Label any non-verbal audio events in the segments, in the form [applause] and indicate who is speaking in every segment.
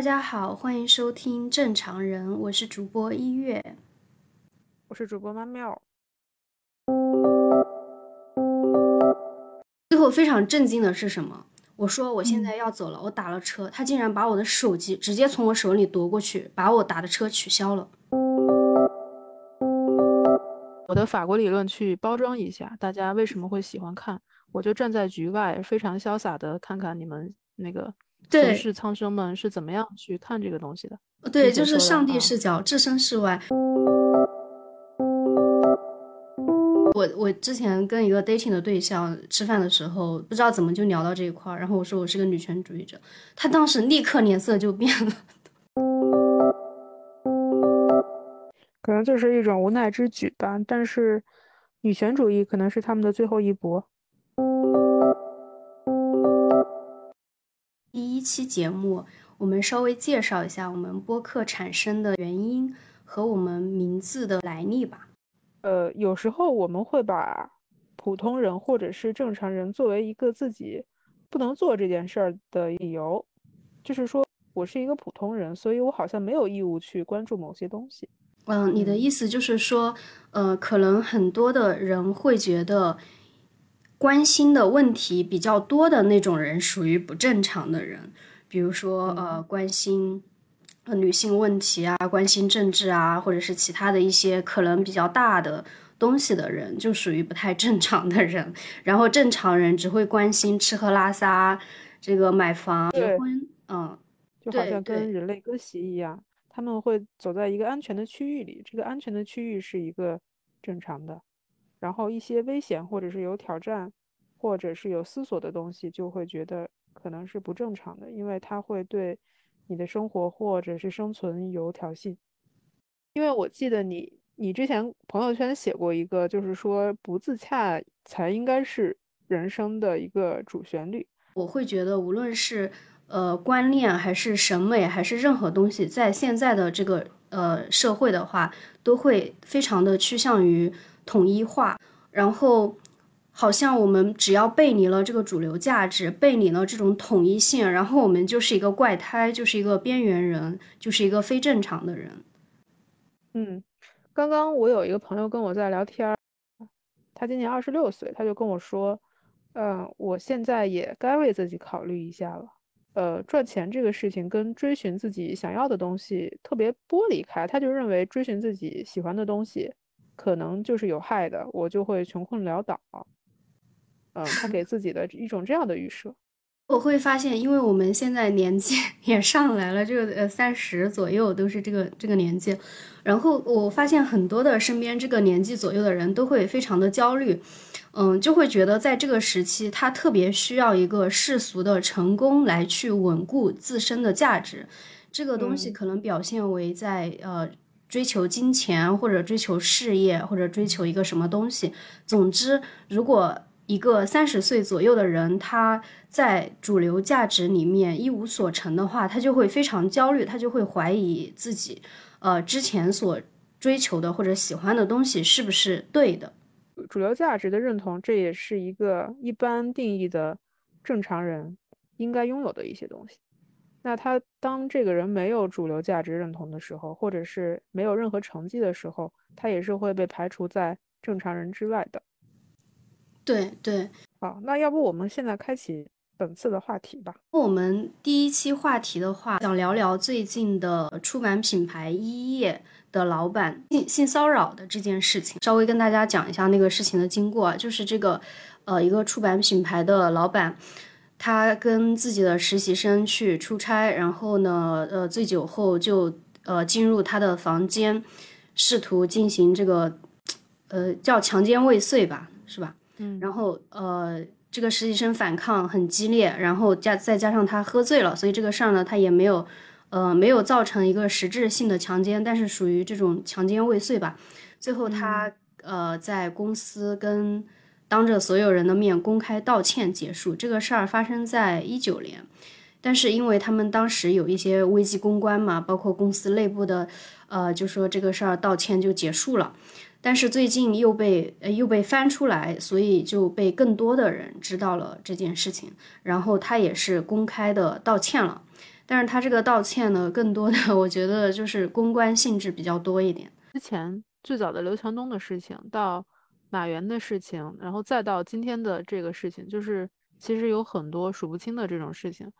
Speaker 1: 大家好，欢迎收听《正常人》，我是主播一月，
Speaker 2: 我是主播妈妙。
Speaker 1: 最后非常震惊的是什么？我说我现在要走了，我打了车，他竟然把我的手机直接从我手里夺过去，把我打的车取消了。
Speaker 2: 我的法国理论去包装一下，大家为什么会喜欢看？我就站在局外，非常潇洒的看看你们那个。
Speaker 1: 对，
Speaker 2: 是苍生们是怎么样去看这个东西的？
Speaker 1: 对，就是上帝视角，置身事外。我我之前跟一个 dating 的对象吃饭的时候，不知道怎么就聊到这一块儿，然后我说我是个女权主义者，他当时立刻脸色就变了。[laughs]
Speaker 2: 可能就是一种无奈之举吧，但是女权主义可能是他们的最后一搏。
Speaker 1: 一期节目，我们稍微介绍一下我们播客产生的原因和我们名字的来历吧。
Speaker 2: 呃，有时候我们会把普通人或者是正常人作为一个自己不能做这件事儿的理由，就是说我是一个普通人，所以我好像没有义务去关注某些东西。
Speaker 1: 嗯，你的意思就是说，呃，可能很多的人会觉得。关心的问题比较多的那种人属于不正常的人，比如说呃关心女性问题啊，关心政治啊，或者是其他的一些可能比较大的东西的人，就属于不太正常的人。[laughs] 然后正常人只会关心吃喝拉撒，这个买房结婚，嗯，
Speaker 2: 就好像跟人类割席一样，他们会走在一个安全的区域里，这个安全的区域是一个正常的。然后一些危险或者是有挑战，或者是有思索的东西，就会觉得可能是不正常的，因为它会对你的生活或者是生存有挑衅。因为我记得你，你之前朋友圈写过一个，就是说不自洽才应该是人生的一个主旋律。
Speaker 1: 我会觉得，无论是呃观念，还是审美，还是任何东西，在现在的这个呃社会的话，都会非常的趋向于。统一化，然后好像我们只要背离了这个主流价值，背离了这种统一性，然后我们就是一个怪胎，就是一个边缘人，就是一个非正常的人。
Speaker 2: 嗯，刚刚我有一个朋友跟我在聊天，他今年二十六岁，他就跟我说，嗯，我现在也该为自己考虑一下了。呃，赚钱这个事情跟追寻自己想要的东西特别剥离开，他就认为追寻自己喜欢的东西。可能就是有害的，我就会穷困潦倒。嗯，他给自己的一种这样的预设。
Speaker 1: 我会发现，因为我们现在年纪也上来了，这个呃三十左右都是这个这个年纪。然后我发现很多的身边这个年纪左右的人都会非常的焦虑，嗯，就会觉得在这个时期，他特别需要一个世俗的成功来去稳固自身的价值。这个东西可能表现为在呃。追求金钱，或者追求事业，或者追求一个什么东西。总之，如果一个三十岁左右的人，他在主流价值里面一无所成的话，他就会非常焦虑，他就会怀疑自己，呃，之前所追求的或者喜欢的东西是不是对的。
Speaker 2: 主流价值的认同，这也是一个一般定义的正常人应该拥有的一些东西。那他当这个人没有主流价值认同的时候，或者是没有任何成绩的时候，他也是会被排除在正常人之外的。
Speaker 1: 对对，
Speaker 2: 好，那要不我们现在开启本次的话题吧。
Speaker 1: 我们第一期话题的话，想聊聊最近的出版品牌一页的老板性性骚扰的这件事情，稍微跟大家讲一下那个事情的经过，就是这个呃一个出版品牌的老板。他跟自己的实习生去出差，然后呢，呃，醉酒后就呃进入他的房间，试图进行这个，呃，叫强奸未遂吧，是吧？
Speaker 2: 嗯。
Speaker 1: 然后呃，这个实习生反抗很激烈，然后加再加上他喝醉了，所以这个事儿呢，他也没有，呃，没有造成一个实质性的强奸，但是属于这种强奸未遂吧。最后他呃在公司跟。当着所有人的面公开道歉结束这个事儿发生在一九年，但是因为他们当时有一些危机公关嘛，包括公司内部的，呃，就说这个事儿道歉就结束了。但是最近又被又被翻出来，所以就被更多的人知道了这件事情。然后他也是公开的道歉了。但是他这个道歉呢，更多的 [laughs] 我觉得就是公关性质比较多一点。
Speaker 2: 之前最早的刘强东的事情，到马原的事情，然后再到今天的这个事情，就是其实有很多数不清的这种事情，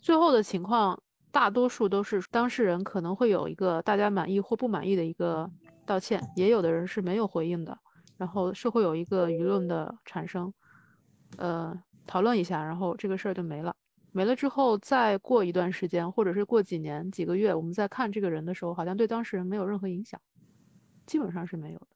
Speaker 2: 最后的情况大多数都是当事人可能会有一个大家满意或不满意的一个道歉，也有的人是没有回应的，然后是会有一个舆论的产生，呃。讨论一下，然后这个事儿就没了。没了之后，再过一段时间，或者是过几年、几个月，我们再看这个人的时候，好像对当事人没有任何影响，基本上是没有的。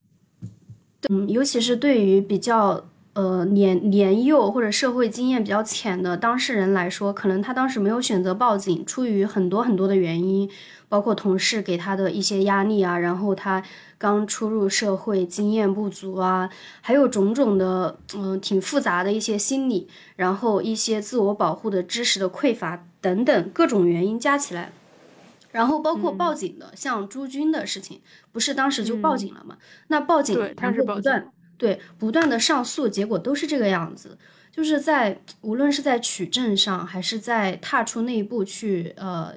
Speaker 1: 嗯，尤其是对于比较呃年年幼或者社会经验比较浅的当事人来说，可能他当时没有选择报警，出于很多很多的原因。包括同事给他的一些压力啊，然后他刚初入社会，经验不足啊，还有种种的嗯挺复杂的一些心理，然后一些自我保护的知识的匮乏等等各种原因加起来，然后包括报警的，像朱军的事情，不是当时就报警了吗？那报警，他是不断对不断的上诉，结果都是这个样子，就是在无论是在取证上，还是在踏出那一步去呃。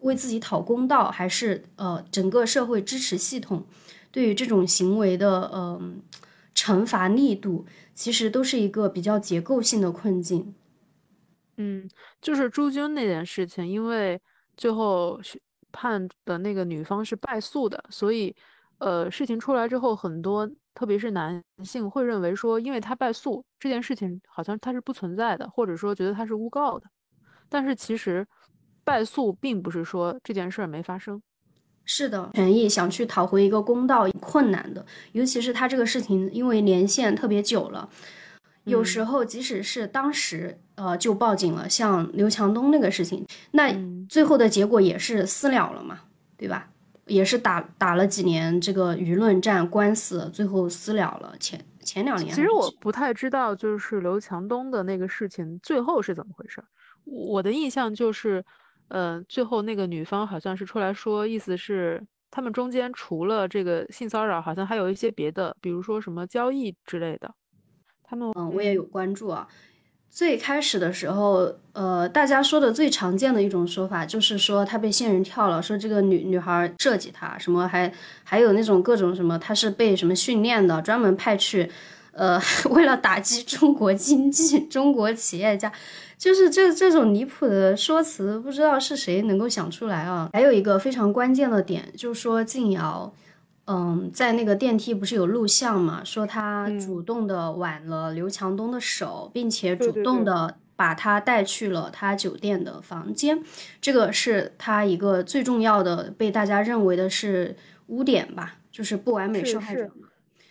Speaker 1: 为自己讨公道，还是呃整个社会支持系统对于这种行为的呃惩罚力度，其实都是一个比较结构性的困境。
Speaker 2: 嗯，就是朱军那件事情，因为最后判的那个女方是败诉的，所以呃事情出来之后，很多特别是男性会认为说，因为他败诉这件事情好像他是不存在的，或者说觉得他是诬告的，但是其实。败诉并不是说这件事儿没发生，
Speaker 1: 是的，权益想去讨回一个公道困难的，尤其是他这个事情因为年限特别久了，有时候即使是当时呃就报警了，像刘强东那个事情，那最后的结果也是私了了嘛，对吧？也是打打了几年这个舆论战官司，最后私了了。前前两年，
Speaker 2: 其实我不太知道，就是刘强东的那个事情最后是怎么回事，我的印象就是。呃，最后那个女方好像是出来说，意思是他们中间除了这个性骚扰，好像还有一些别的，比如说什么交易之类的。他们
Speaker 1: 嗯，我也有关注啊。最开始的时候，呃，大家说的最常见的一种说法就是说他被仙人跳了，说这个女女孩设计他，什么还还有那种各种什么，他是被什么训练的，专门派去，呃，[laughs] 为了打击中国经济、中国企业家。就是这这种离谱的说辞，不知道是谁能够想出来啊？还有一个非常关键的点，就是说静瑶，嗯，在那个电梯不是有录像嘛？说他主动的挽了刘强东的手，并且主动的把他带去了他酒店的房间，这个是他一个最重要的被大家认为的是污点吧？就是不完美受害者。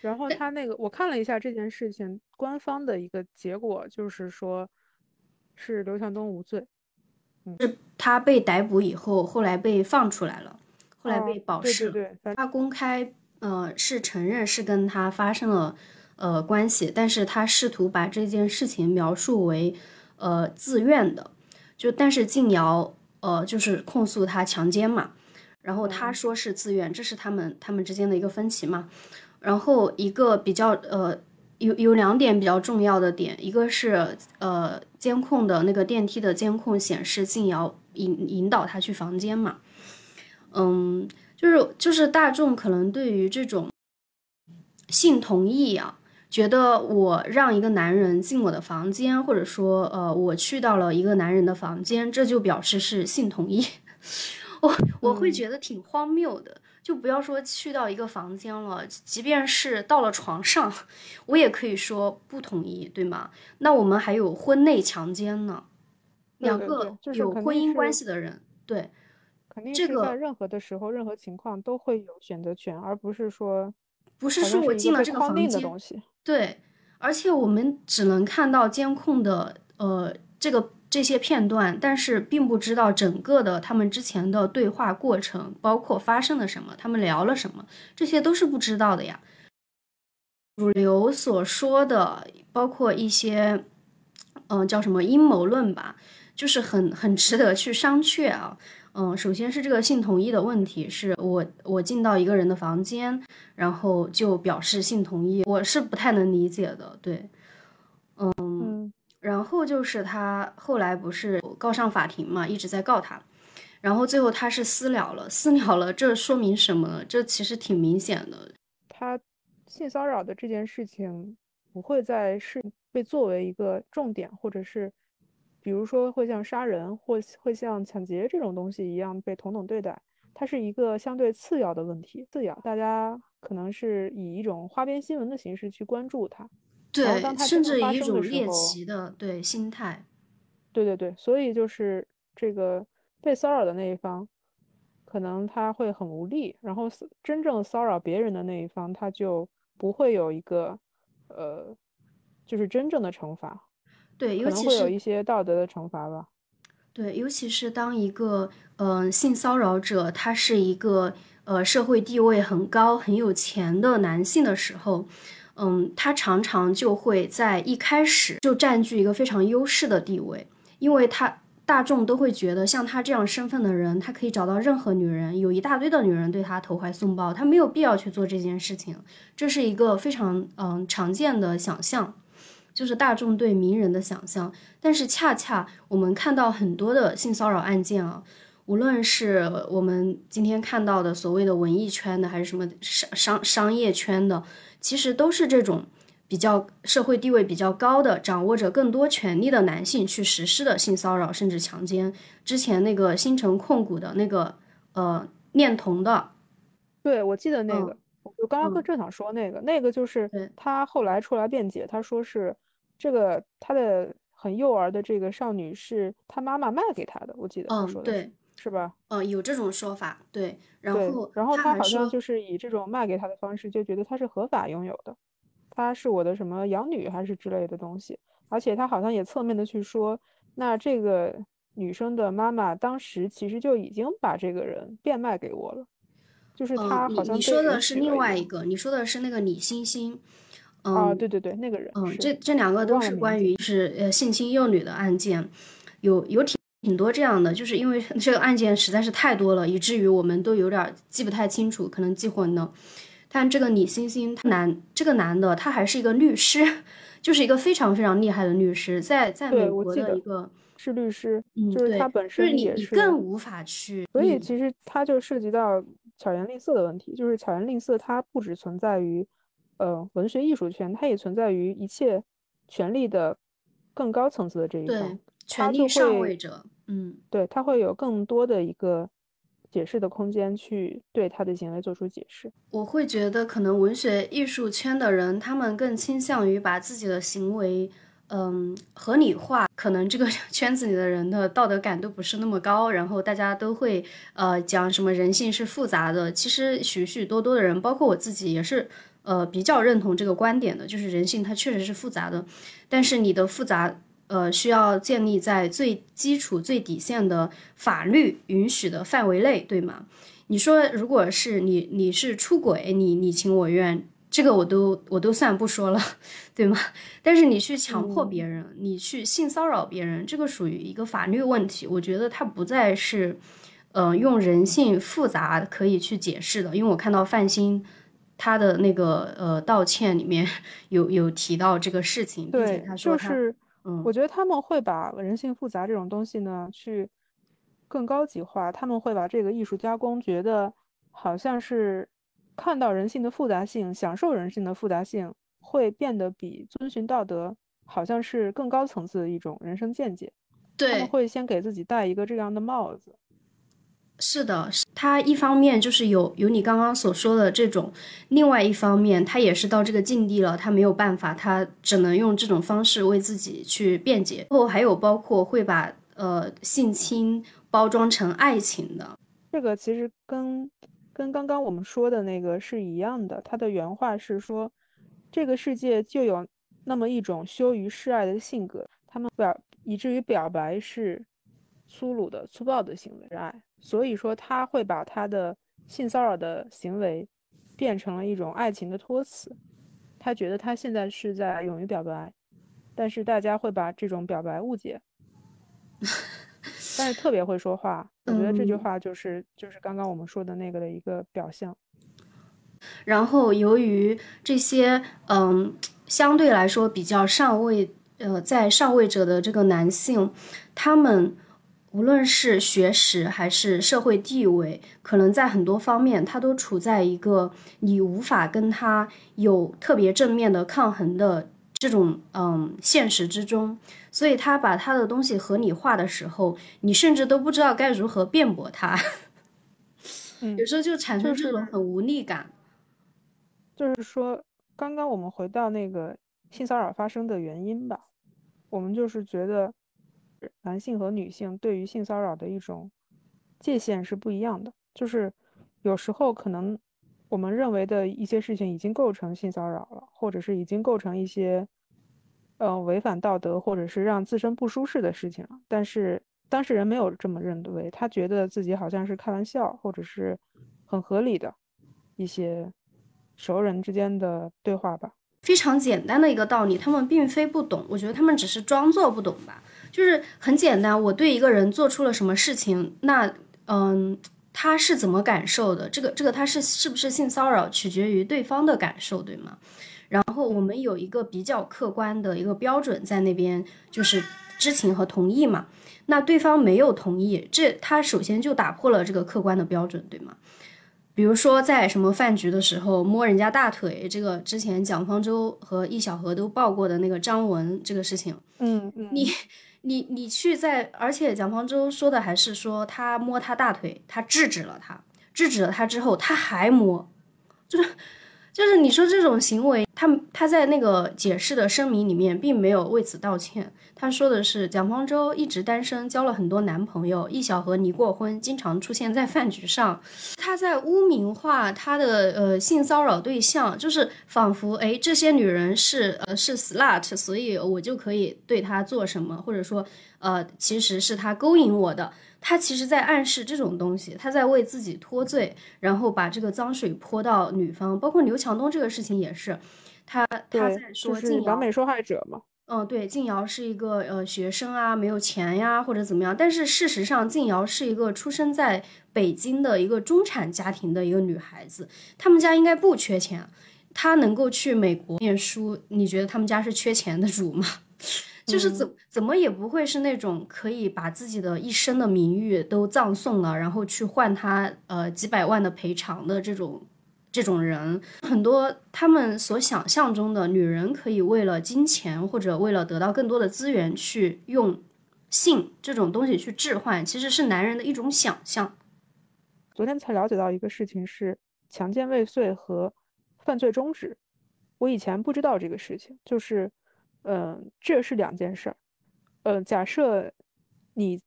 Speaker 2: 然后他那个我看了一下这件事情，官方的一个结果就是说。是刘强东无罪，
Speaker 1: 是他被逮捕以后，后来被放出来了，后来被保释。
Speaker 2: 对对，
Speaker 1: 他公开呃是承认是跟他发生了呃关系，但是他试图把这件事情描述为呃自愿的，就但是静瑶呃就是控诉他强奸嘛，然后他说是自愿，这是他们他们之间的一个分歧嘛，然后一个比较呃。有有两点比较重要的点，一个是呃监控的那个电梯的监控显示静瑶引引导他去房间嘛，嗯，就是就是大众可能对于这种性同意啊，觉得我让一个男人进我的房间，或者说呃我去到了一个男人的房间，这就表示是性同意，[laughs] 我我会觉得挺荒谬的。就不要说去到一个房间了，即便是到了床上，我也可以说不同意，对吗？那我们还有婚内强奸呢，两个有婚姻关系的人，对，
Speaker 2: 肯定是在任何的时候、任何情况都会有选择权，而不是说
Speaker 1: 不是说我进了这个房间，对，而且我们只能看到监控的呃这个。这些片段，但是并不知道整个的他们之前的对话过程，包括发生了什么，他们聊了什么，这些都是不知道的呀。主流所说的，包括一些，嗯，叫什么阴谋论吧，就是很很值得去商榷啊。嗯，首先是这个性同意的问题，是我我进到一个人的房间，然后就表示性同意，我是不太能理解的。对，嗯。然后就是他后来不是告上法庭嘛，一直在告他。然后最后他是私了了，私了了，这说明什么呢？这其实挺明显的。
Speaker 2: 他性骚扰的这件事情不会再是被作为一个重点，或者是比如说会像杀人或会像抢劫这种东西一样被同等对待，它是一个相对次要的问题。次要，大家可能是以一种花边新闻的形式去关注它，
Speaker 1: 对，甚至以一种猎奇的对心态。
Speaker 2: 对对对，所以就是这个。被骚扰的那一方，可能他会很无力，然后真正骚扰别人的那一方，他就不会有一个，呃，就是真正的惩罚。
Speaker 1: 对，
Speaker 2: 可能会有一些道德的惩罚吧。
Speaker 1: 对，尤其是当一个嗯性骚扰者，他是一个呃社会地位很高、很有钱的男性的时候，嗯，他常常就会在一开始就占据一个非常优势的地位，因为他。大众都会觉得，像他这样身份的人，他可以找到任何女人，有一大堆的女人对他投怀送抱，他没有必要去做这件事情。这是一个非常嗯常见的想象，就是大众对名人的想象。但是恰恰我们看到很多的性骚扰案件啊，无论是我们今天看到的所谓的文艺圈的，还是什么商商商业圈的，其实都是这种。比较社会地位比较高的、掌握着更多权力的男性去实施的性骚扰甚至强奸。之前那个新城控股的那个呃恋童的，
Speaker 2: 对我记得那个，我刚刚正想说那个，那个就是他后来出来辩解，他说是这个他的很幼儿的这个少女是他妈妈卖给他的，我记得他说
Speaker 1: 的对
Speaker 2: 是吧？
Speaker 1: 嗯，有这种说法，对。然后
Speaker 2: 然后
Speaker 1: 他
Speaker 2: 好像就是以这种卖给他的方式，就觉得他是合法拥有的。她是我的什么养女还是之类的东西，而且他好像也侧面的去说，那这个女生的妈妈当时其实就已经把这个人变卖给我了，就是他好像
Speaker 1: 你说的是另外一个，你说的是那个李星星，
Speaker 2: 啊，对对对，那个人，
Speaker 1: 嗯，这这两个都是关于就是呃性侵幼女的案件，有有挺挺多这样的，就是因为 [laughs] 这个案件实在是太多了，以至于我们都有点记不太清楚，可能记混了。但这个李星星，他男这个男的，他还是一个律师，[laughs] 就是一个非常非常厉害的律师，在在美国的一个
Speaker 2: 是律师，就是他本身
Speaker 1: 也是更无法去。
Speaker 2: 所以其实他就涉及到巧言令色的问题，就是巧言令色，它不只存在于呃文学艺术圈，它也存在于一切权力的更高层次的这一方，
Speaker 1: 权力上位者，嗯，
Speaker 2: 对他会有更多的一个。解释的空间去对他的行为做出解释，
Speaker 1: 我会觉得可能文学艺术圈的人，他们更倾向于把自己的行为，嗯，合理化。可能这个 [laughs] 圈子里的人的道德感都不是那么高，然后大家都会呃讲什么人性是复杂的。其实许许多多的人，包括我自己，也是呃比较认同这个观点的，就是人性它确实是复杂的，但是你的复杂。呃，需要建立在最基础、最底线的法律允许的范围内，对吗？你说，如果是你，你是出轨，你你情我愿，这个我都我都算不说了，[laughs] 对吗？但是你去强迫别人，你去性骚扰别人，这个属于一个法律问题。我觉得它不再是，呃，用人性复杂可以去解释的。因为我看到范鑫他的那个呃道歉里面有有提到这个事情，并且他说他。
Speaker 2: 我觉得他们会把人性复杂这种东西呢，去更高级化。他们会把这个艺术加工，觉得好像是看到人性的复杂性，享受人性的复杂性，会变得比遵循道德好像是更高层次的一种人生见解。
Speaker 1: 对，
Speaker 2: 他们会先给自己戴一个这样的帽子。
Speaker 1: 是的，他一方面就是有有你刚刚所说的这种，另外一方面他也是到这个境地了，他没有办法，他只能用这种方式为自己去辩解。后还有包括会把呃性侵包装成爱情的，
Speaker 2: 这个其实跟跟刚刚我们说的那个是一样的。他的原话是说，这个世界就有那么一种羞于示爱的性格，他们表以至于表白是粗鲁的、粗暴的行为，爱。所以说他会把他的性骚扰的行为变成了一种爱情的托词，他觉得他现在是在勇于表白，但是大家会把这种表白误解。[laughs] 但是特别会说话，我觉得这句话就是就是刚刚我们说的那个的一个表象。
Speaker 1: 然后由于这些嗯相对来说比较上位呃在上位者的这个男性，他们。无论是学识还是社会地位，可能在很多方面，他都处在一个你无法跟他有特别正面的抗衡的这种嗯现实之中。所以他把他的东西合理化的时候，你甚至都不知道该如何辩驳他。有时候就产生这种很无力感。
Speaker 2: 就是说，刚刚我们回到那个性骚扰发生的原因吧，我们就是觉得。男性和女性对于性骚扰的一种界限是不一样的，就是有时候可能我们认为的一些事情已经构成性骚扰了，或者是已经构成一些呃违反道德或者是让自身不舒适的事情了，但是当事人没有这么认为，他觉得自己好像是开玩笑，或者是很合理的一些熟人之间的对话吧。
Speaker 1: 非常简单的一个道理，他们并非不懂，我觉得他们只是装作不懂吧。就是很简单，我对一个人做出了什么事情，那嗯，他是怎么感受的？这个这个他是是不是性骚扰，取决于对方的感受，对吗？然后我们有一个比较客观的一个标准在那边，就是知情和同意嘛。那对方没有同意，这他首先就打破了这个客观的标准，对吗？比如说在什么饭局的时候摸人家大腿，这个之前蒋方舟和易小荷都报过的那个张文这个事情，
Speaker 2: 嗯嗯，
Speaker 1: 你。你你去在，而且蒋方舟说的还是说他摸他大腿，他制止了他，制止了他之后他还摸，就是就是你说这种行为，他他在那个解释的声明里面并没有为此道歉。他说的是蒋方舟一直单身，交了很多男朋友。易小荷离过婚，经常出现在饭局上。他在污名化他的呃性骚扰对象，就是仿佛哎这些女人是呃是 slut，所以我就可以对她做什么，或者说呃其实是他勾引我的。他其实在暗示这种东西，他在为自己脱罪，然后把这个脏水泼到女方。包括刘强东这个事情也是，他他在说
Speaker 2: 是完美受害者嘛。
Speaker 1: 嗯，对，静瑶是一个呃学生啊，没有钱呀，或者怎么样。但是事实上，静瑶是一个出生在北京的一个中产家庭的一个女孩子，他们家应该不缺钱。她能够去美国念书，你觉得他们家是缺钱的主吗？就是怎怎么也不会是那种可以把自己的一生的名誉都葬送了，然后去换他呃几百万的赔偿的这种。这种人很多，他们所想象中的女人可以为了金钱或者为了得到更多的资源去用性这种东西去置换，其实是男人的一种想象。
Speaker 2: 昨天才了解到一个事情是强奸未遂和犯罪中止，我以前不知道这个事情，就是，嗯，这是两件事儿。呃，假设你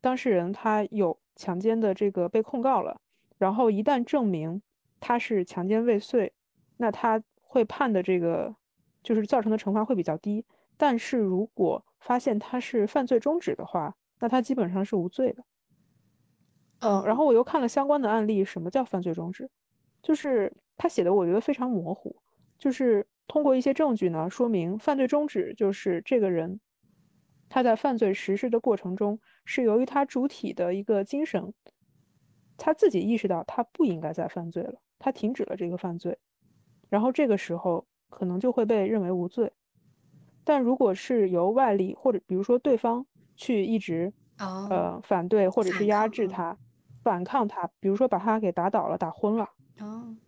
Speaker 2: 当事人他有强奸的这个被控告了，然后一旦证明。他是强奸未遂，那他会判的这个就是造成的惩罚会比较低。但是如果发现他是犯罪中止的话，那他基本上是无罪的。嗯，然后我又看了相关的案例，什么叫犯罪中止？就是他写的，我觉得非常模糊。就是通过一些证据呢，说明犯罪中止就是这个人他在犯罪实施的过程中，是由于他主体的一个精神，他自己意识到他不应该再犯罪了。他停止了这个犯罪，然后这个时候可能就会被认为无罪。但如果是由外力或者比如说对方去一直呃反对或者是压制他、反抗他，比如说把他给打倒了、打昏了，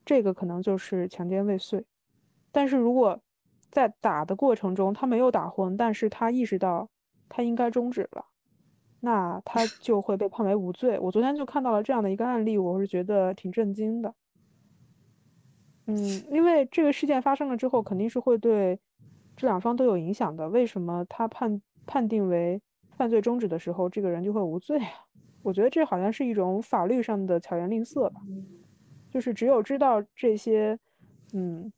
Speaker 2: 这个可能就是强奸未遂。但是如果在打的过程中他没有打昏，但是他意识到他应该终止了，那他 [laughs] 就会被判为无罪。我昨天就看到了这样的一个案例，我是觉得挺震惊的。嗯，因为这个事件发生了之后，肯定是会对这两方都有影响的。为什么他判判定为犯罪终止的时候，这个人就会无罪啊？我觉得这好像是一种法律上的巧言令色吧。就是只有知道这些嗯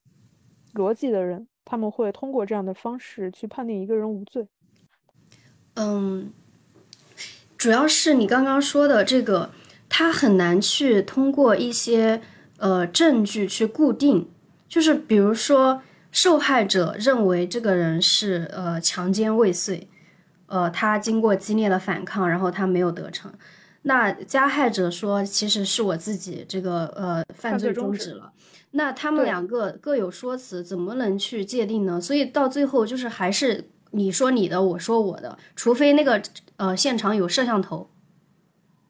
Speaker 2: 逻辑的人，他们会通过这样的方式去判定一个人无罪。
Speaker 1: 嗯，主要是你刚刚说的这个，他很难去通过一些。呃，证据去固定，就是比如说，受害者认为这个人是呃强奸未遂，呃，他经过激烈的反抗，然后他没有得逞。那加害者说，其实是我自己这个呃犯罪终止了。那他们两个各有说辞，怎么能去界定呢？所以到最后就是还是你说你的，我说我的，除非那个呃现场有摄像头，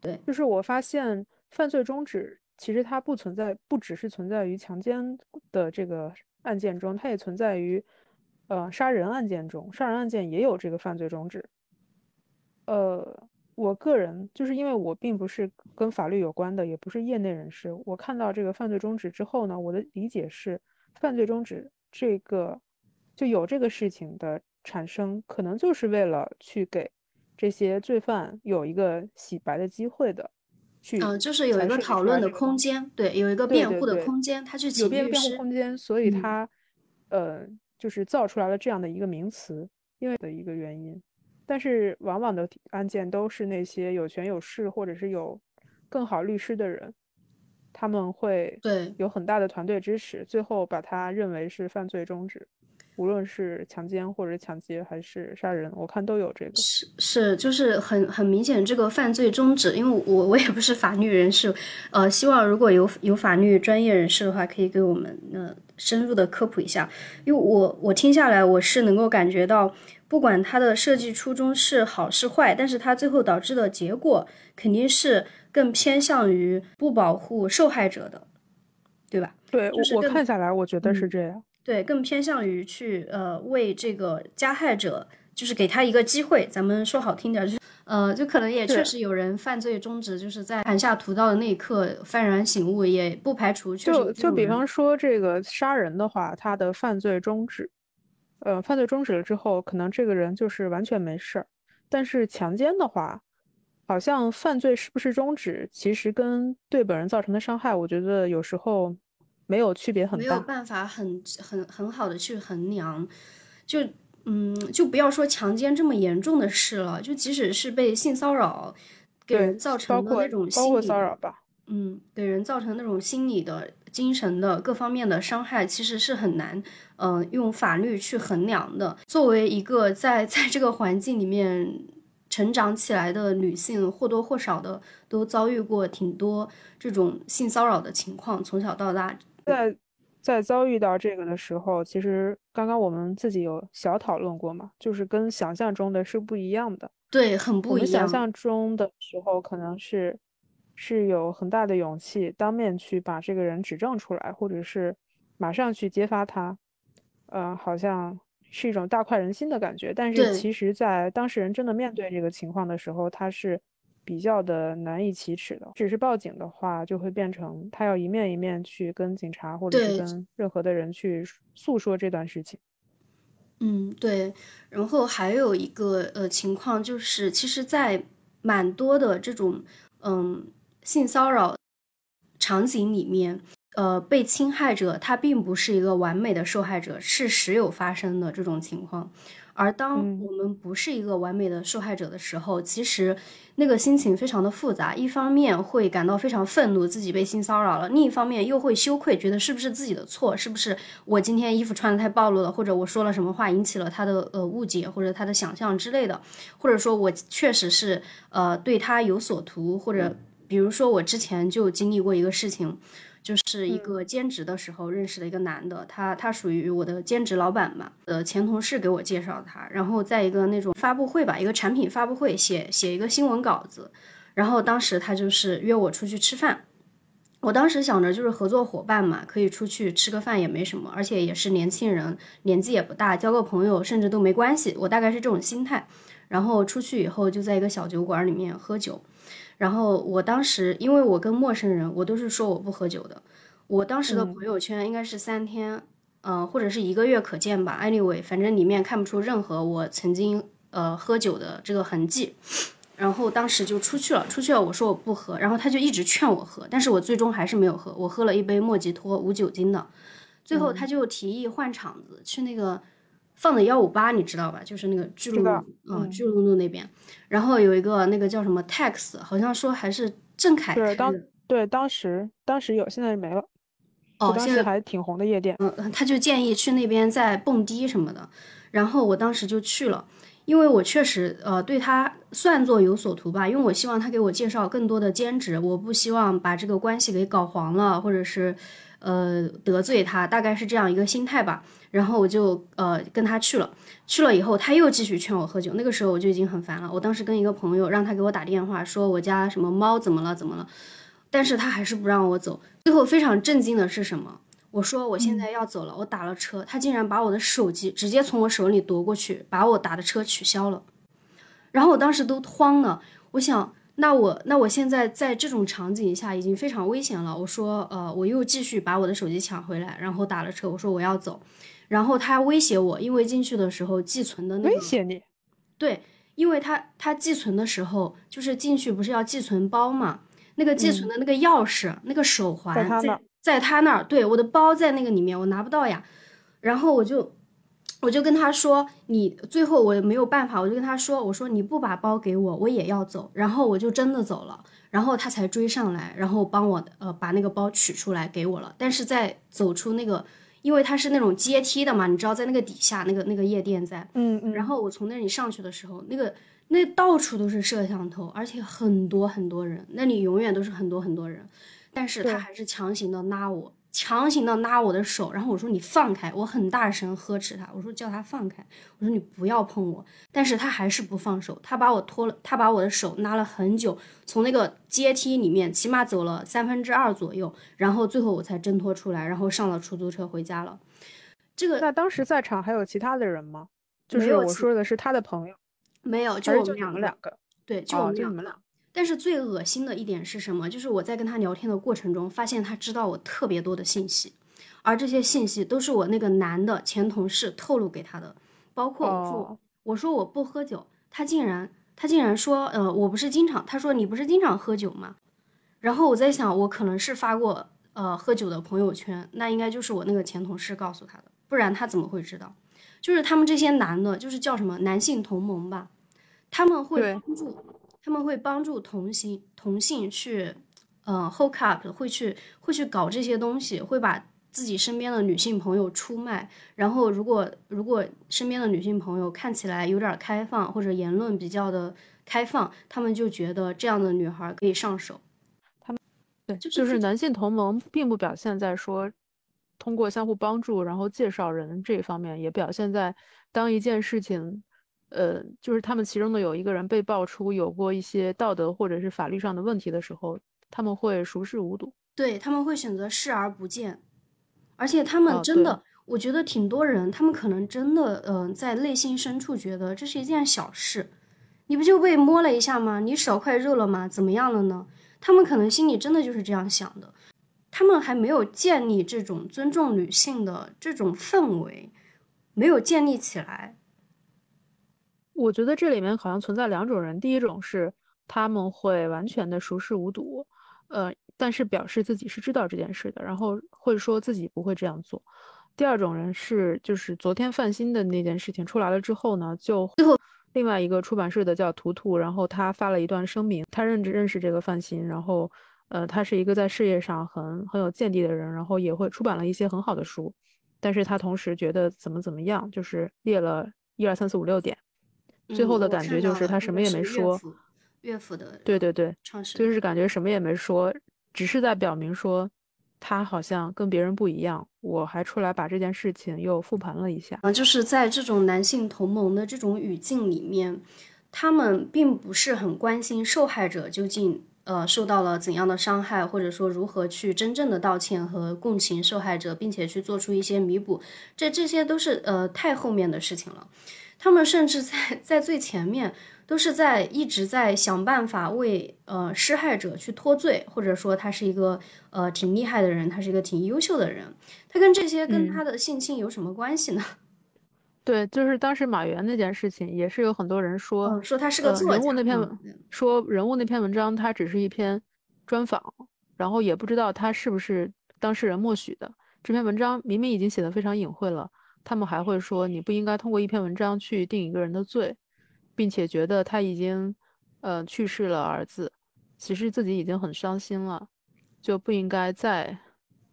Speaker 1: 对，
Speaker 2: 就是我发现犯罪终止其实它不存在，不只是存在于强奸的这个案件中，它也存在于呃杀人案件中，杀人案件也有这个犯罪终止。呃，我个人就是因为我并不是跟法律有关的，也不是业内人士，我看到这个犯罪中止之后呢，我的理解是，犯罪中止这个就有这个事情的产生，可能就是为了去给这些罪犯有一个洗白的机会的，去
Speaker 1: 嗯，就是有一个讨论的空间，对，有一个辩护的空间，他去
Speaker 2: 有辩
Speaker 1: 辩
Speaker 2: 护空间，所以他呃就是造出来了这样的一个名词，因为的一个原因。但是往往的案件都是那些有权有势或者是有更好律师的人，他们会
Speaker 1: 对
Speaker 2: 有很大的团队支持，最后把他认为是犯罪中止，无论是强奸或者抢劫还是杀人，我看都有这个。
Speaker 1: 是是，就是很很明显这个犯罪中止，因为我我也不是法律人士，呃，希望如果有有法律专业人士的话，可以给我们呃深入的科普一下，因为我我听下来我是能够感觉到。不管它的设计初衷是好是坏，但是它最后导致的结果肯定是更偏向于不保护受害者的，对吧？
Speaker 2: 对，我看下来，我觉得是这样。
Speaker 1: 对，更偏向于去呃为这个加害者，就是给他一个机会。咱们说好听点，就是呃，就可能也确实有人犯罪终止，就是在砍下屠刀的那一刻幡然醒悟，也不排除确
Speaker 2: 实。就就比方说这个杀人的话，他的犯罪终止。呃，犯罪终止了之后，可能这个人就是完全没事儿。但是强奸的话，好像犯罪是不是终止，其实跟对本人造成的伤害，我觉得有时候没有区别很大。
Speaker 1: 没有办法很很很好的去衡量。就嗯，就不要说强奸这么严重的事了，就即使是被性骚扰，给人造成的那种心
Speaker 2: 理骚扰吧，
Speaker 1: 嗯，给人造成那种心理的。精神的各方面的伤害其实是很难，嗯，用法律去衡量的。作为一个在 [laughs] 在这个环境里面成长起来的女性，或多或少的都遭遇过挺多这种性骚扰的情况，从小到大。
Speaker 2: 在在遭遇到这个的时候，其实刚刚我们自己有小讨论过嘛，就是跟想象中的是不一样的。
Speaker 1: 对，很不一样我。
Speaker 2: 想象中的时候可能是。是有很大的勇气当面去把这个人指证出来，或者是马上去揭发他，呃，好像是一种大快人心的感觉。但是其实，在当事人真的面对这个情况的时候，他是比较的难以启齿的。只是报警的话，就会变成他要一面一面去跟警察或者是跟任何的人去诉说这段事情。
Speaker 1: 嗯，对。然后还有一个呃情况就是，其实，在蛮多的这种嗯。性骚扰场景里面，呃，被侵害者他并不是一个完美的受害者，是时有发生的这种情况。而当我们不是一个完美的受害者的时候，其实那个心情非常的复杂。一方面会感到非常愤怒，自己被性骚扰了；另一方面又会羞愧，觉得是不是自己的错？是不是我今天衣服穿的太暴露了，或者我说了什么话引起了他的呃误解，或者他的想象之类的？或者说我确实是呃对他有所图，或者。比如说，我之前就经历过一个事情，就是一个兼职的时候认识的一个男的，他他属于我的兼职老板嘛，呃，前同事给我介绍他，然后在一个那种发布会吧，一个产品发布会写写一个新闻稿子，然后当时他就是约我出去吃饭，我当时想着就是合作伙伴嘛，可以出去吃个饭也没什么，而且也是年轻人，年纪也不大，交个朋友甚至都没关系，我大概是这种心态，然后出去以后就在一个小酒馆里面喝酒。然后我当时，因为我跟陌生人，我都是说我不喝酒的。我当时的朋友圈应该是三天，嗯，或者是一个月可见吧。Anyway，反正里面看不出任何我曾经呃喝酒的这个痕迹。然后当时就出去了，出去了，我说我不喝，然后他就一直劝我喝，但是我最终还是没有喝。我喝了一杯莫吉托，无酒精的。最后他就提议换场子，去那个。放在幺五八，你知道吧？就是那个巨鹿，嗯，巨鹿路那边。然后有一个那个叫什么 Tax，好像说还是郑恺。
Speaker 2: 对，当对当时当时有，现在没了。
Speaker 1: 哦，
Speaker 2: 现在还挺红的夜店。
Speaker 1: 嗯，他就建议去那边再蹦迪什么的。然后我当时就去了，因为我确实呃对他算作有所图吧，因为我希望他给我介绍更多的兼职，我不希望把这个关系给搞黄了，或者是。呃得罪他，大概是这样一个心态吧。然后我就呃跟他去了，去了以后他又继续劝我喝酒。那个时候我就已经很烦了。我当时跟一个朋友让他给我打电话，说我家什么猫怎么了怎么了，但是他还是不让我走。最后非常震惊的是什么？我说我现在要走了，我打了车，他竟然把我的手机直接从我手里夺过去，把我打的车取消了。然后我当时都慌了，我想。那我那我现在在这种场景下已经非常危险了。我说，呃，我又继续把我的手机抢回来，然后打了车。我说我要走，然后他威胁我，因为进去的时候寄存的那个
Speaker 2: 威胁你，
Speaker 1: 对，因为他他寄存的时候就是进去不是要寄存包嘛，那个寄存的那个钥匙、那个手环在在他那儿，对，我的包在那个里面，我拿不到呀。然后我就。我就跟他说，你最后我没有办法，我就跟他说，我说你不把包给我，我也要走。然后我就真的走了，然后他才追上来，然后帮我呃把那个包取出来给我了。但是在走出那个，因为它是那种阶梯的嘛，你知道在那个底下那个那个夜店在，
Speaker 2: 嗯嗯。
Speaker 1: 然后我从那里上去的时候，那个那到处都是摄像头，而且很多很多人，那里永远都是很多很多人，但是他还是强行的拉我。强行的拉我的手，然后我说你放开，我很大声呵斥他，我说叫他放开，我说你不要碰我，但是他还是不放手，他把我拖了，他把我的手拉了很久，从那个阶梯里面起码走了三分之二左右，然后最后我才挣脱出来，然后上了出租车回家了。这个
Speaker 2: 那当时在场还有其他的人吗？就是我说的是他的朋友，
Speaker 1: 没有，就我们
Speaker 2: 两个，
Speaker 1: 对，就我们两个。但是最恶心的一点是什么？就是我在跟他聊天的过程中，发现他知道我特别多的信息，而这些信息都是我那个男的前同事透露给他的。包括我说我说我不喝酒，他竟然他竟然说，呃，我不是经常，他说你不是经常喝酒吗？然后我在想，我可能是发过呃喝酒的朋友圈，那应该就是我那个前同事告诉他的，不然他怎么会知道？就是他们这些男的，就是叫什么男性同盟吧，他们会帮助。他们会帮助同性同性去，呃，hook up，会去会去搞这些东西，会把自己身边的女性朋友出卖。然后，如果如果身边的女性朋友看起来有点开放，或者言论比较的开放，他们就觉得这样的女孩可以上手。
Speaker 2: 他们对，就是男性同盟，并不表现在说通过相互帮助，然后介绍人这一方面，也表现在当一件事情。呃，就是他们其中的有一个人被爆出有过一些道德或者是法律上的问题的时候，他们会熟视无睹，
Speaker 1: 对他们会选择视而不见，而且他们真的，我觉得挺多人，他们可能真的，嗯，在内心深处觉得这是一件小事，你不就被摸了一下吗？你手快热了吗？怎么样了呢？他们可能心里真的就是这样想的，他们还没有建立这种尊重女性的这种氛围，没有建立起来。
Speaker 2: 我觉得这里面好像存在两种人，第一种是他们会完全的熟视无睹，呃，但是表示自己是知道这件事的，然后会说自己不会这样做。第二种人是，就是昨天范鑫的那件事情出来了之后呢，就
Speaker 1: 最后
Speaker 2: 另外一个出版社的叫图图，然后他发了一段声明，他认知认识这个范鑫，然后呃，他是一个在事业上很很有见地的人，然后也会出版了一些很好的书，但是他同时觉得怎么怎么样，就是列了一二三四五六点。最后的感觉就是他什么也没说，
Speaker 1: 岳父的
Speaker 2: 对对对，就是感觉什么也没说，只是在表明说他好像跟别人不一样。我还出来把这件事情又复盘了一下
Speaker 1: 啊，就是在这种男性同盟的这种语境里面，他们并不是很关心受害者究竟呃受到了怎样的伤害，或者说如何去真正的道歉和共情受害者，并且去做出一些弥补，这这些都是呃太后面的事情了。他们甚至在 [laughs] 在最前面，都是在一直在想办法为呃施害者去脱罪，或者说他是一个呃挺厉害的人，他是一个挺优秀的人，他跟这些跟他的性侵有什么关系呢？
Speaker 2: 对，就是当时马原那件事情，也是有很多人说
Speaker 1: 说他是个
Speaker 2: 人物那篇文，说人物那篇文章他只是一篇专访，然后也不知道他是不是当事人默许的。这篇文章明明已经写的非常隐晦了。他们还会说，你不应该通过一篇文章去定一个人的罪，并且觉得他已经，呃，去世了儿子，其实自己已经很伤心了，就不应该再，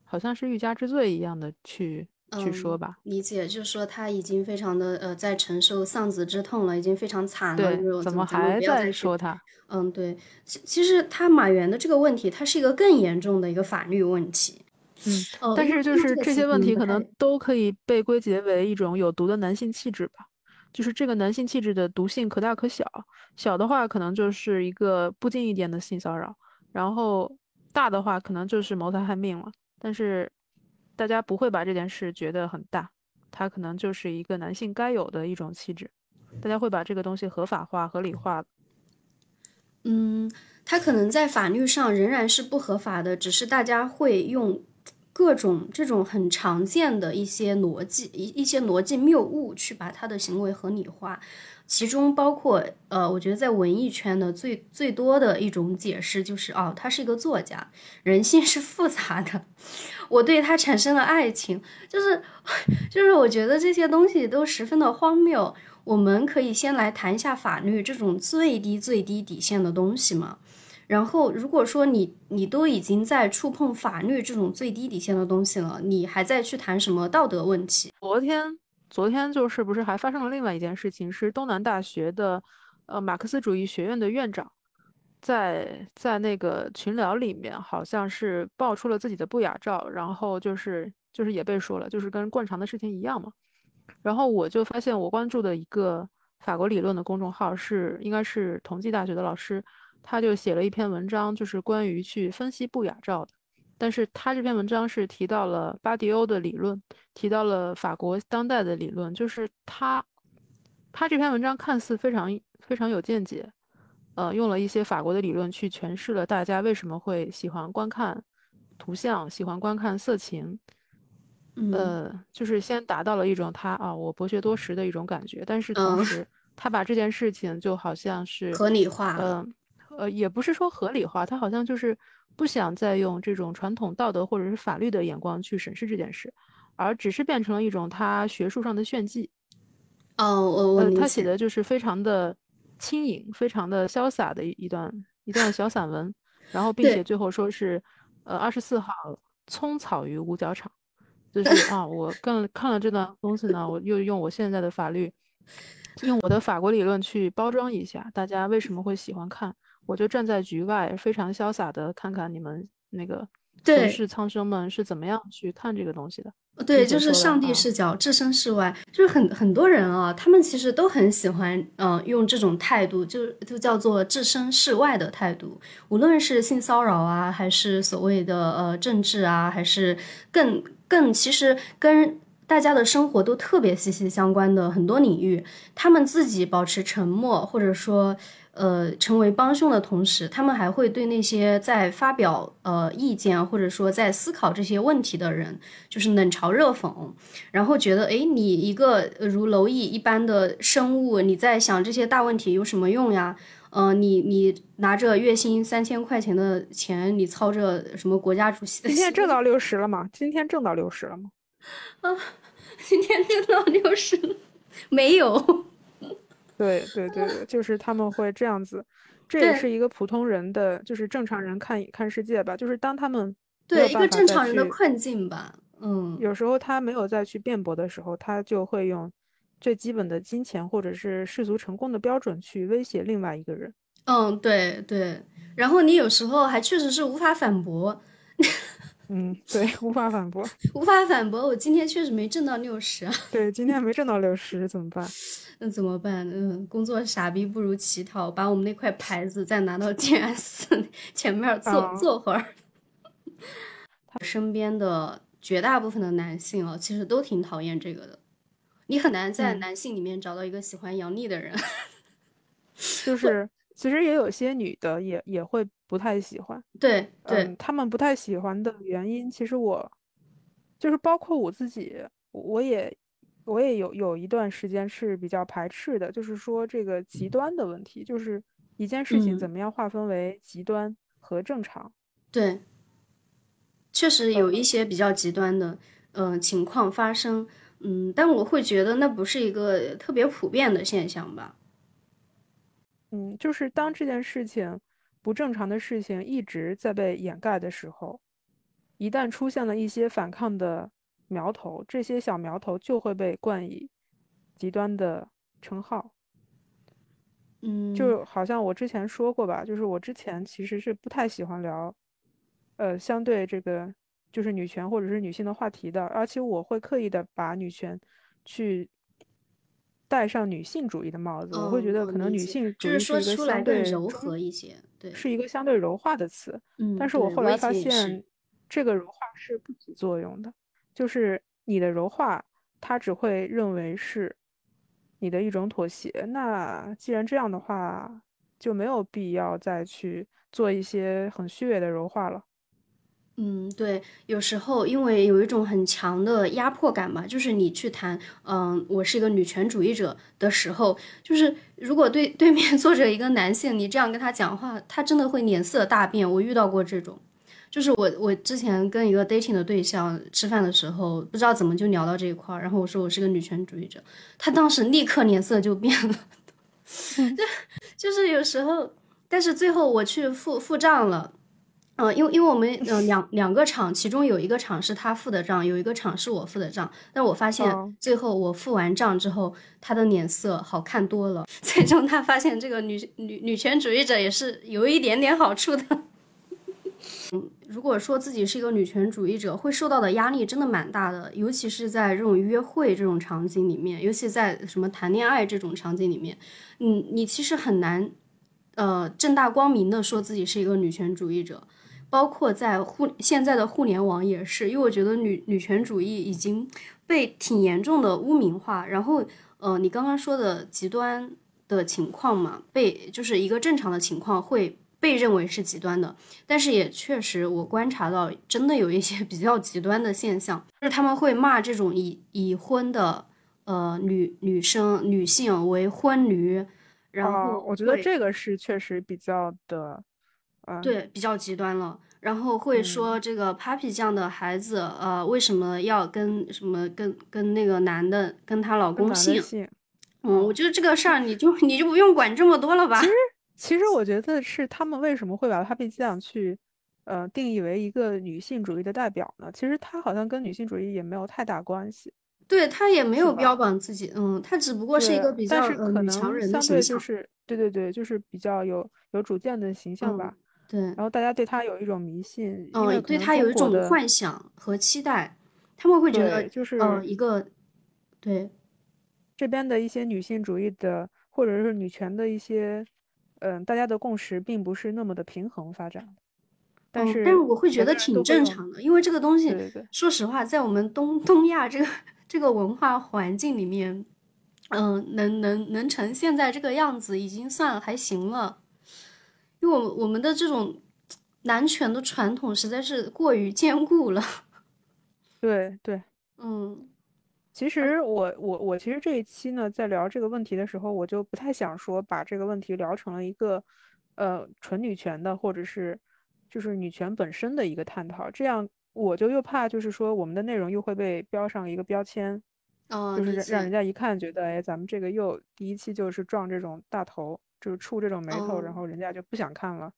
Speaker 2: 好像是欲加之罪一样的去去说吧。
Speaker 1: 理解，就是说他已经非常的呃，在承受丧子之痛了，已经非常惨了。
Speaker 2: 对，怎么还在说他？
Speaker 1: 嗯，对，其其实他马原的这个问题，它是一个更严重的一个法律问题。
Speaker 2: 嗯，但是就是这些问题可能都可以被归结为一种有毒的男性气质吧。就是这个男性气质的毒性可大可小，小的话可能就是一个不经意间的性骚扰，然后大的话可能就是谋财害命了。但是大家不会把这件事觉得很大，它可能就是一个男性该有的一种气质，大家会把这个东西合法化、合理化。
Speaker 1: 嗯，它可能在法律上仍然是不合法的，只是大家会用。各种这种很常见的一些逻辑一一些逻辑谬误，去把他的行为合理化，其中包括呃，我觉得在文艺圈的最最多的一种解释就是哦，他是一个作家，人性是复杂的，我对他产生了爱情，就是 [laughs] 就是我觉得这些东西都十分的荒谬。我们可以先来谈一下法律这种最低最低底线的东西嘛。然后，如果说你你都已经在触碰法律这种最低底线的东西了，你还在去谈什么道德问题？
Speaker 2: 昨天，昨天就是不是还发生了另外一件事情？是东南大学的，呃，马克思主义学院的院长，在在那个群聊里面，好像是爆出了自己的不雅照，然后就是就是也被说了，就是跟惯常的事情一样嘛。然后我就发现，我关注的一个法国理论的公众号是，应该是同济大学的老师。他就写了一篇文章，就是关于去分析不雅照的。但是他这篇文章是提到了巴迪欧的理论，提到了法国当代的理论。就是他，他这篇文章看似非常非常有见解，呃，用了一些法国的理论去诠释了大家为什么会喜欢观看图像，喜欢观看色情。呃，就是先达到了一种他啊，我博学多识的一种感觉。但是同时，他把这件事情就好像是
Speaker 1: 合理化
Speaker 2: 呃。呃，也不是说合理化，他好像就是不想再用这种传统道德或者是法律的眼光去审视这件事，而只是变成了一种他学术上的炫技。
Speaker 1: 哦，我我
Speaker 2: 他写的就是非常的轻盈、非常的潇洒的一段一段小散文，然后并且最后说是，呃，二十四号葱草于五角场，就 [laughs] 是啊，我更看了这段东西呢，我又用我现在的法律，用我的法国理论去包装一下，大家为什么会喜欢看？我就站在局外，非常潇洒的看看你们那个
Speaker 1: 对，
Speaker 2: 是苍生们是怎么样去看这个东西的。
Speaker 1: 对，就是上帝视角，置身事外。就是很很多人啊，他们其实都很喜欢，嗯，用这种态度，就就叫做置身事外的态度。无论是性骚扰啊，还是所谓的呃政治啊，还是更更其实跟大家的生活都特别息息相关的很多领域，他们自己保持沉默，或者说。呃，成为帮凶的同时，他们还会对那些在发表呃意见或者说在思考这些问题的人，就是冷嘲热讽，然后觉得，哎，你一个如蝼蚁一般的生物，你在想这些大问题有什么用呀？嗯，你你拿着月薪三千块钱的钱，你操着什么国家主席的？
Speaker 2: 今天挣到六十了吗？今天挣到六十了吗？
Speaker 1: 啊，今天挣到六十没有。
Speaker 2: 对对对对，就是他们会这样子，这也是一个普通人的，就是正常人看看世界吧。就是当他们
Speaker 1: 对一个正常人的困境吧，嗯，
Speaker 2: 有时候他没有再去辩驳的时候，他就会用最基本的金钱或者是世俗成功的标准去威胁另外一个人。
Speaker 1: 嗯，对对，然后你有时候还确实是无法反驳。
Speaker 2: 嗯，对，无法反驳，[laughs]
Speaker 1: 无法反驳。我今天确实没挣到六十啊。
Speaker 2: 对，今天没挣到六十，怎么办？[laughs]
Speaker 1: 那怎么办？嗯，工作傻逼不如乞讨，把我们那块牌子再拿到 [laughs] 静安寺前面坐坐会儿。他身边的绝大部分的男性哦，其实都挺讨厌这个的。你很难在男性里面找到一个喜欢杨幂的人。
Speaker 2: 就是，其实也有些女的也也会。不太喜欢，
Speaker 1: 对对，
Speaker 2: 他们不太喜欢的原因，其实我就是包括我自己，我也我也有有一段时间是比较排斥的，就是说这个极端的问题，就是一件事情怎么样划分为极端和正常？
Speaker 1: 对，确实有一些比较极端的嗯情况发生，嗯，但我会觉得那不是一个特别普遍的现象吧？
Speaker 2: 嗯，就是当这件事情。不正常的事情一直在被掩盖的时候，一旦出现了一些反抗的苗头，这些小苗头就会被冠以极端的称号。
Speaker 1: 嗯，
Speaker 2: 就好像我之前说过吧，就是我之前其实是不太喜欢聊，呃，相对这个就是女权或者是女性的话题的，而且我会刻意的把女权去戴上女性主义的帽子，我会觉得可能女性主义
Speaker 1: 是
Speaker 2: 一个相对
Speaker 1: 柔和一些，对，
Speaker 2: 是一个相对柔化的词。
Speaker 1: 嗯，
Speaker 2: 但是我后来发现，这个柔化是不起作用的，就是你的柔化，他只会认为是你的一种妥协。那既然这样的话，就没有必要再去做一些很虚伪的柔化了。
Speaker 1: 嗯，对，有时候因为有一种很强的压迫感嘛，就是你去谈，嗯，我是一个女权主义者的时候，就是如果对 [laughs] 对面坐着一个男性，你这样跟他讲话，他真的会脸色大变。我遇到过这种，就是我我之前跟一个 dating 的对象吃饭的时候，不知道怎么就聊到这一块儿，然后我说我是个女权主义者，他当时立刻脸色就变了，[laughs] 就就是有时候，但是最后我去付付账了。嗯，因为因为我们呃 [laughs] 两两个厂，其中有一个厂是他付的账，有一个厂是我付的账。但我发现最后我付完账之后，他的脸色好看多了。[laughs] 最终他发现这个女女女权主义者也是有一点点好处的。嗯，如果说自己是一个女权主义者，会受到的压力真的蛮大的，尤其是在这种约会这种场景里面，尤其在什么谈恋爱这种场景里面，嗯，你其实很难呃正大光明的说自己是一个女权主义者。包括在互现在的互联网也是，因为我觉得女女权主义已经被挺严重的污名化。然后，呃，你刚刚说的极端的情况嘛，被就是一个正常的情况会被认为是极端的，但是也确实我观察到，真的有一些 [laughs] 比较极端的现象，就是他们会骂这种已已婚的呃女女生女性为婚驴，然后
Speaker 2: 我觉得这个是确实比较的。
Speaker 1: 对，比较极端了。然后会说这个 Papi 酱的孩子，呃，为什么要跟什么跟跟那个男的跟她老公姓？嗯，我觉得这个事儿你就你就不用管这么多了吧。
Speaker 2: 其实其实我觉得是他们为什么会把 Papi 酱去呃定义为一个女性主义的代表呢？其实他好像跟女性主义也没有太大关系。
Speaker 1: 对他也没有标榜自己，嗯，他只不过是一个比较女强人的
Speaker 2: 形象。就是对对对，就是比较有有主见的形象吧。
Speaker 1: 对，
Speaker 2: 然后大家对他有一种迷信，
Speaker 1: 嗯，对他有一种幻想和期待，他们会觉得
Speaker 2: 就是
Speaker 1: 呃一个，对，
Speaker 2: 这边的一些女性主义的或者是女权的一些，嗯，大家的共识并不是那么的平衡发展，但是
Speaker 1: 但是我会觉得挺正常的，因为这个东西，说实话，在我们东东亚这个这个文化环境里面，嗯，能能能成现在这个样子，已经算还行了。因为我我们的这种男权的传统实在是过于坚固了。
Speaker 2: 对对，[laughs]
Speaker 1: 嗯，
Speaker 2: 其实我我我其实这一期呢，在聊这个问题的时候，我就不太想说把这个问题聊成了一个呃纯女权的，或者是就是女权本身的一个探讨。这样我就又怕就是说我们的内容又会被标上一个标签，就是让人家一看觉得哎，咱们这个又第一期就是撞这种大头。就是触这种眉头，然后人家就不想看了。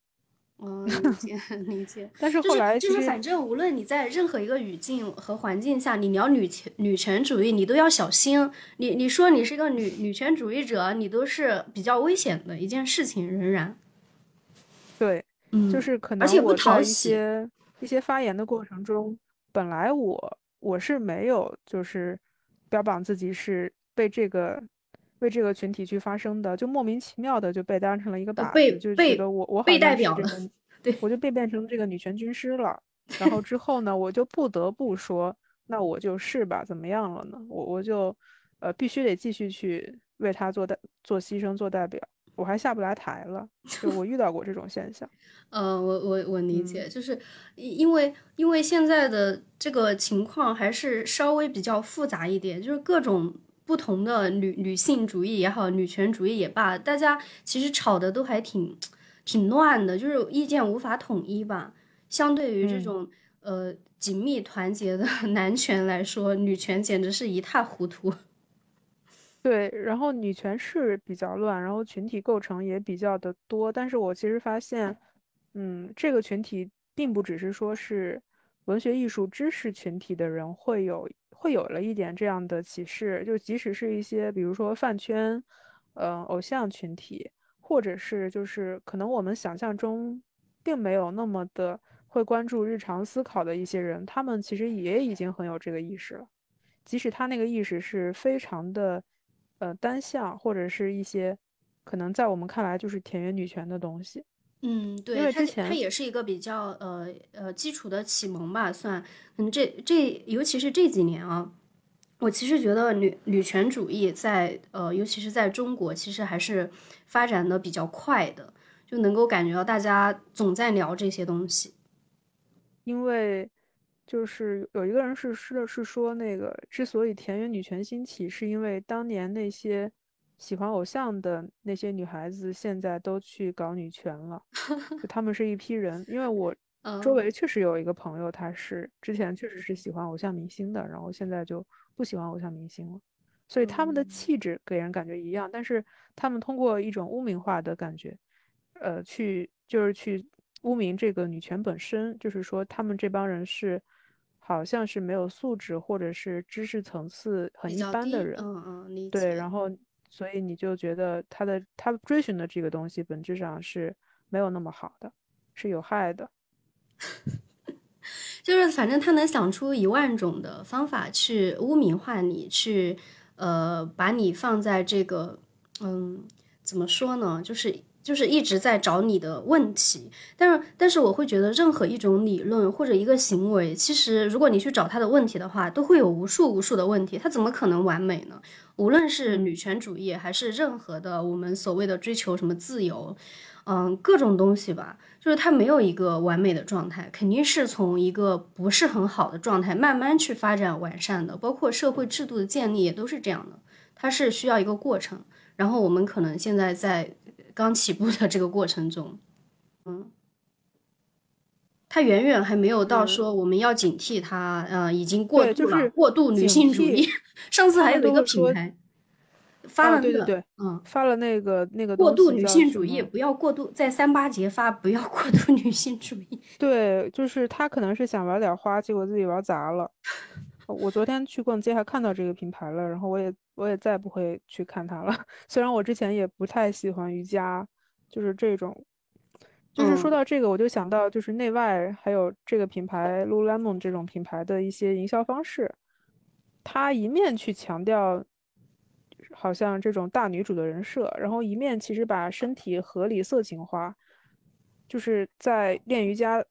Speaker 1: 嗯，理解 [laughs] 理解。
Speaker 2: 但是后来
Speaker 1: 就是反正无论你在任何一个语境和环境下，你聊女权女权主义，你都要小心。你你说你是一个女女权主义者，你都是比较危险的一件事情。仍然，
Speaker 2: 对，
Speaker 1: 嗯，
Speaker 2: 就是可能我在一些一些发言的过程中，本来我我是没有就是标榜自己是被这个。为这个群体去发声的，就莫名其妙的就被当成了一个靶子，就觉得我我
Speaker 1: 被代表了，对，
Speaker 2: 我就被变成这个女权军师了。然后之后呢，我就不得不说，那我就是吧，怎么样了呢？我我就呃必须得继续去为他做代做牺牲做代表，我还下不来台了。就我遇到过这种现象。[laughs]
Speaker 1: 呃，我我我理解，就是因为因为现在的这个情况还是稍微比较复杂一点，就是各种。不同的女女性主义也好，女权主义也罢，大家其实吵的都还挺挺乱的，就是意见无法统一吧。相对于这种呃紧密团结的 [laughs] 男权来说，女权简直是一塌糊涂。
Speaker 2: 对，然后女权是比较乱，然后群体构成也比较的多。但是我其实发现，嗯，这个群体并不只是说是文学艺术知识群体的人会有。会有了一点这样的启示，就即使是一些，比如说饭圈，嗯，偶像群体，或者是就是可能我们想象中并没有那么的会关注日常思考的一些人，他们其实也已经很有这个意识了，即使他那个意识是非常的，呃，单向，或者是一些可能在我们看来就是田园女权的东西。
Speaker 1: 嗯，对，
Speaker 2: 因为之前
Speaker 1: 它也是一个比较呃呃基础的启蒙吧，算。嗯，这这尤其是这几年啊，我其实觉得女女权主义在呃，尤其是在中国，其实还是发展的比较快的，就能够感觉到大家总在聊这些东西。
Speaker 2: 因为就是有一个人是是是说，那个之所以田园女权兴起，是因为当年那些。喜欢偶像的那些女孩子，现在都去搞女权了。就 [laughs] 他们是一批人，因为我周围确实有一个朋友，他是之前确实是喜欢偶像明星的，然后现在就不喜欢偶像明星了。所以他们的气质给人感觉一样，但是他们通过一种污名化的感觉，呃，去就是去污名这个女权本身，就是说他们这帮人是好像是没有素质或者是知识层次很一般的人。
Speaker 1: 嗯嗯，
Speaker 2: 对，然后。所以你就觉得他的他追寻的这个东西本质上是没有那么好的，是有害的。[laughs]
Speaker 1: 就是反正他能想出一万种的方法去污名化你，去呃把你放在这个嗯怎么说呢？就是就是一直在找你的问题。但是但是我会觉得任何一种理论或者一个行为，其实如果你去找他的问题的话，都会有无数无数的问题。他怎么可能完美呢？无论是女权主义，还是任何的我们所谓的追求什么自由，嗯，各种东西吧，就是它没有一个完美的状态，肯定是从一个不是很好的状态慢慢去发展完善的。包括社会制度的建立也都是这样的，它是需要一个过程。然后我们可能现在在刚起步的这个过程中，嗯。它远远还没有到说我们要警惕它，呃，已经过度了，过度女性主义。上次还有一个品牌发了
Speaker 2: 那个，
Speaker 1: 嗯，
Speaker 2: 发了那个那个
Speaker 1: 过度女性主义，不要过度在三八节发，不要过度女性主义。
Speaker 2: 对，就是他可能是想玩点花，结果自己玩砸了。[laughs] 我昨天去逛街还看到这个品牌了，然后我也我也再不会去看它了。[laughs] 虽然我之前也不太喜欢瑜伽，就是这种。就是说到这个，我就想到就是内外还有这个品牌 Lululemon 这种品牌的一些营销方式，它一面去强调，好像这种大女主的人设，然后一面其实把身体合理色情化，就是在练瑜伽，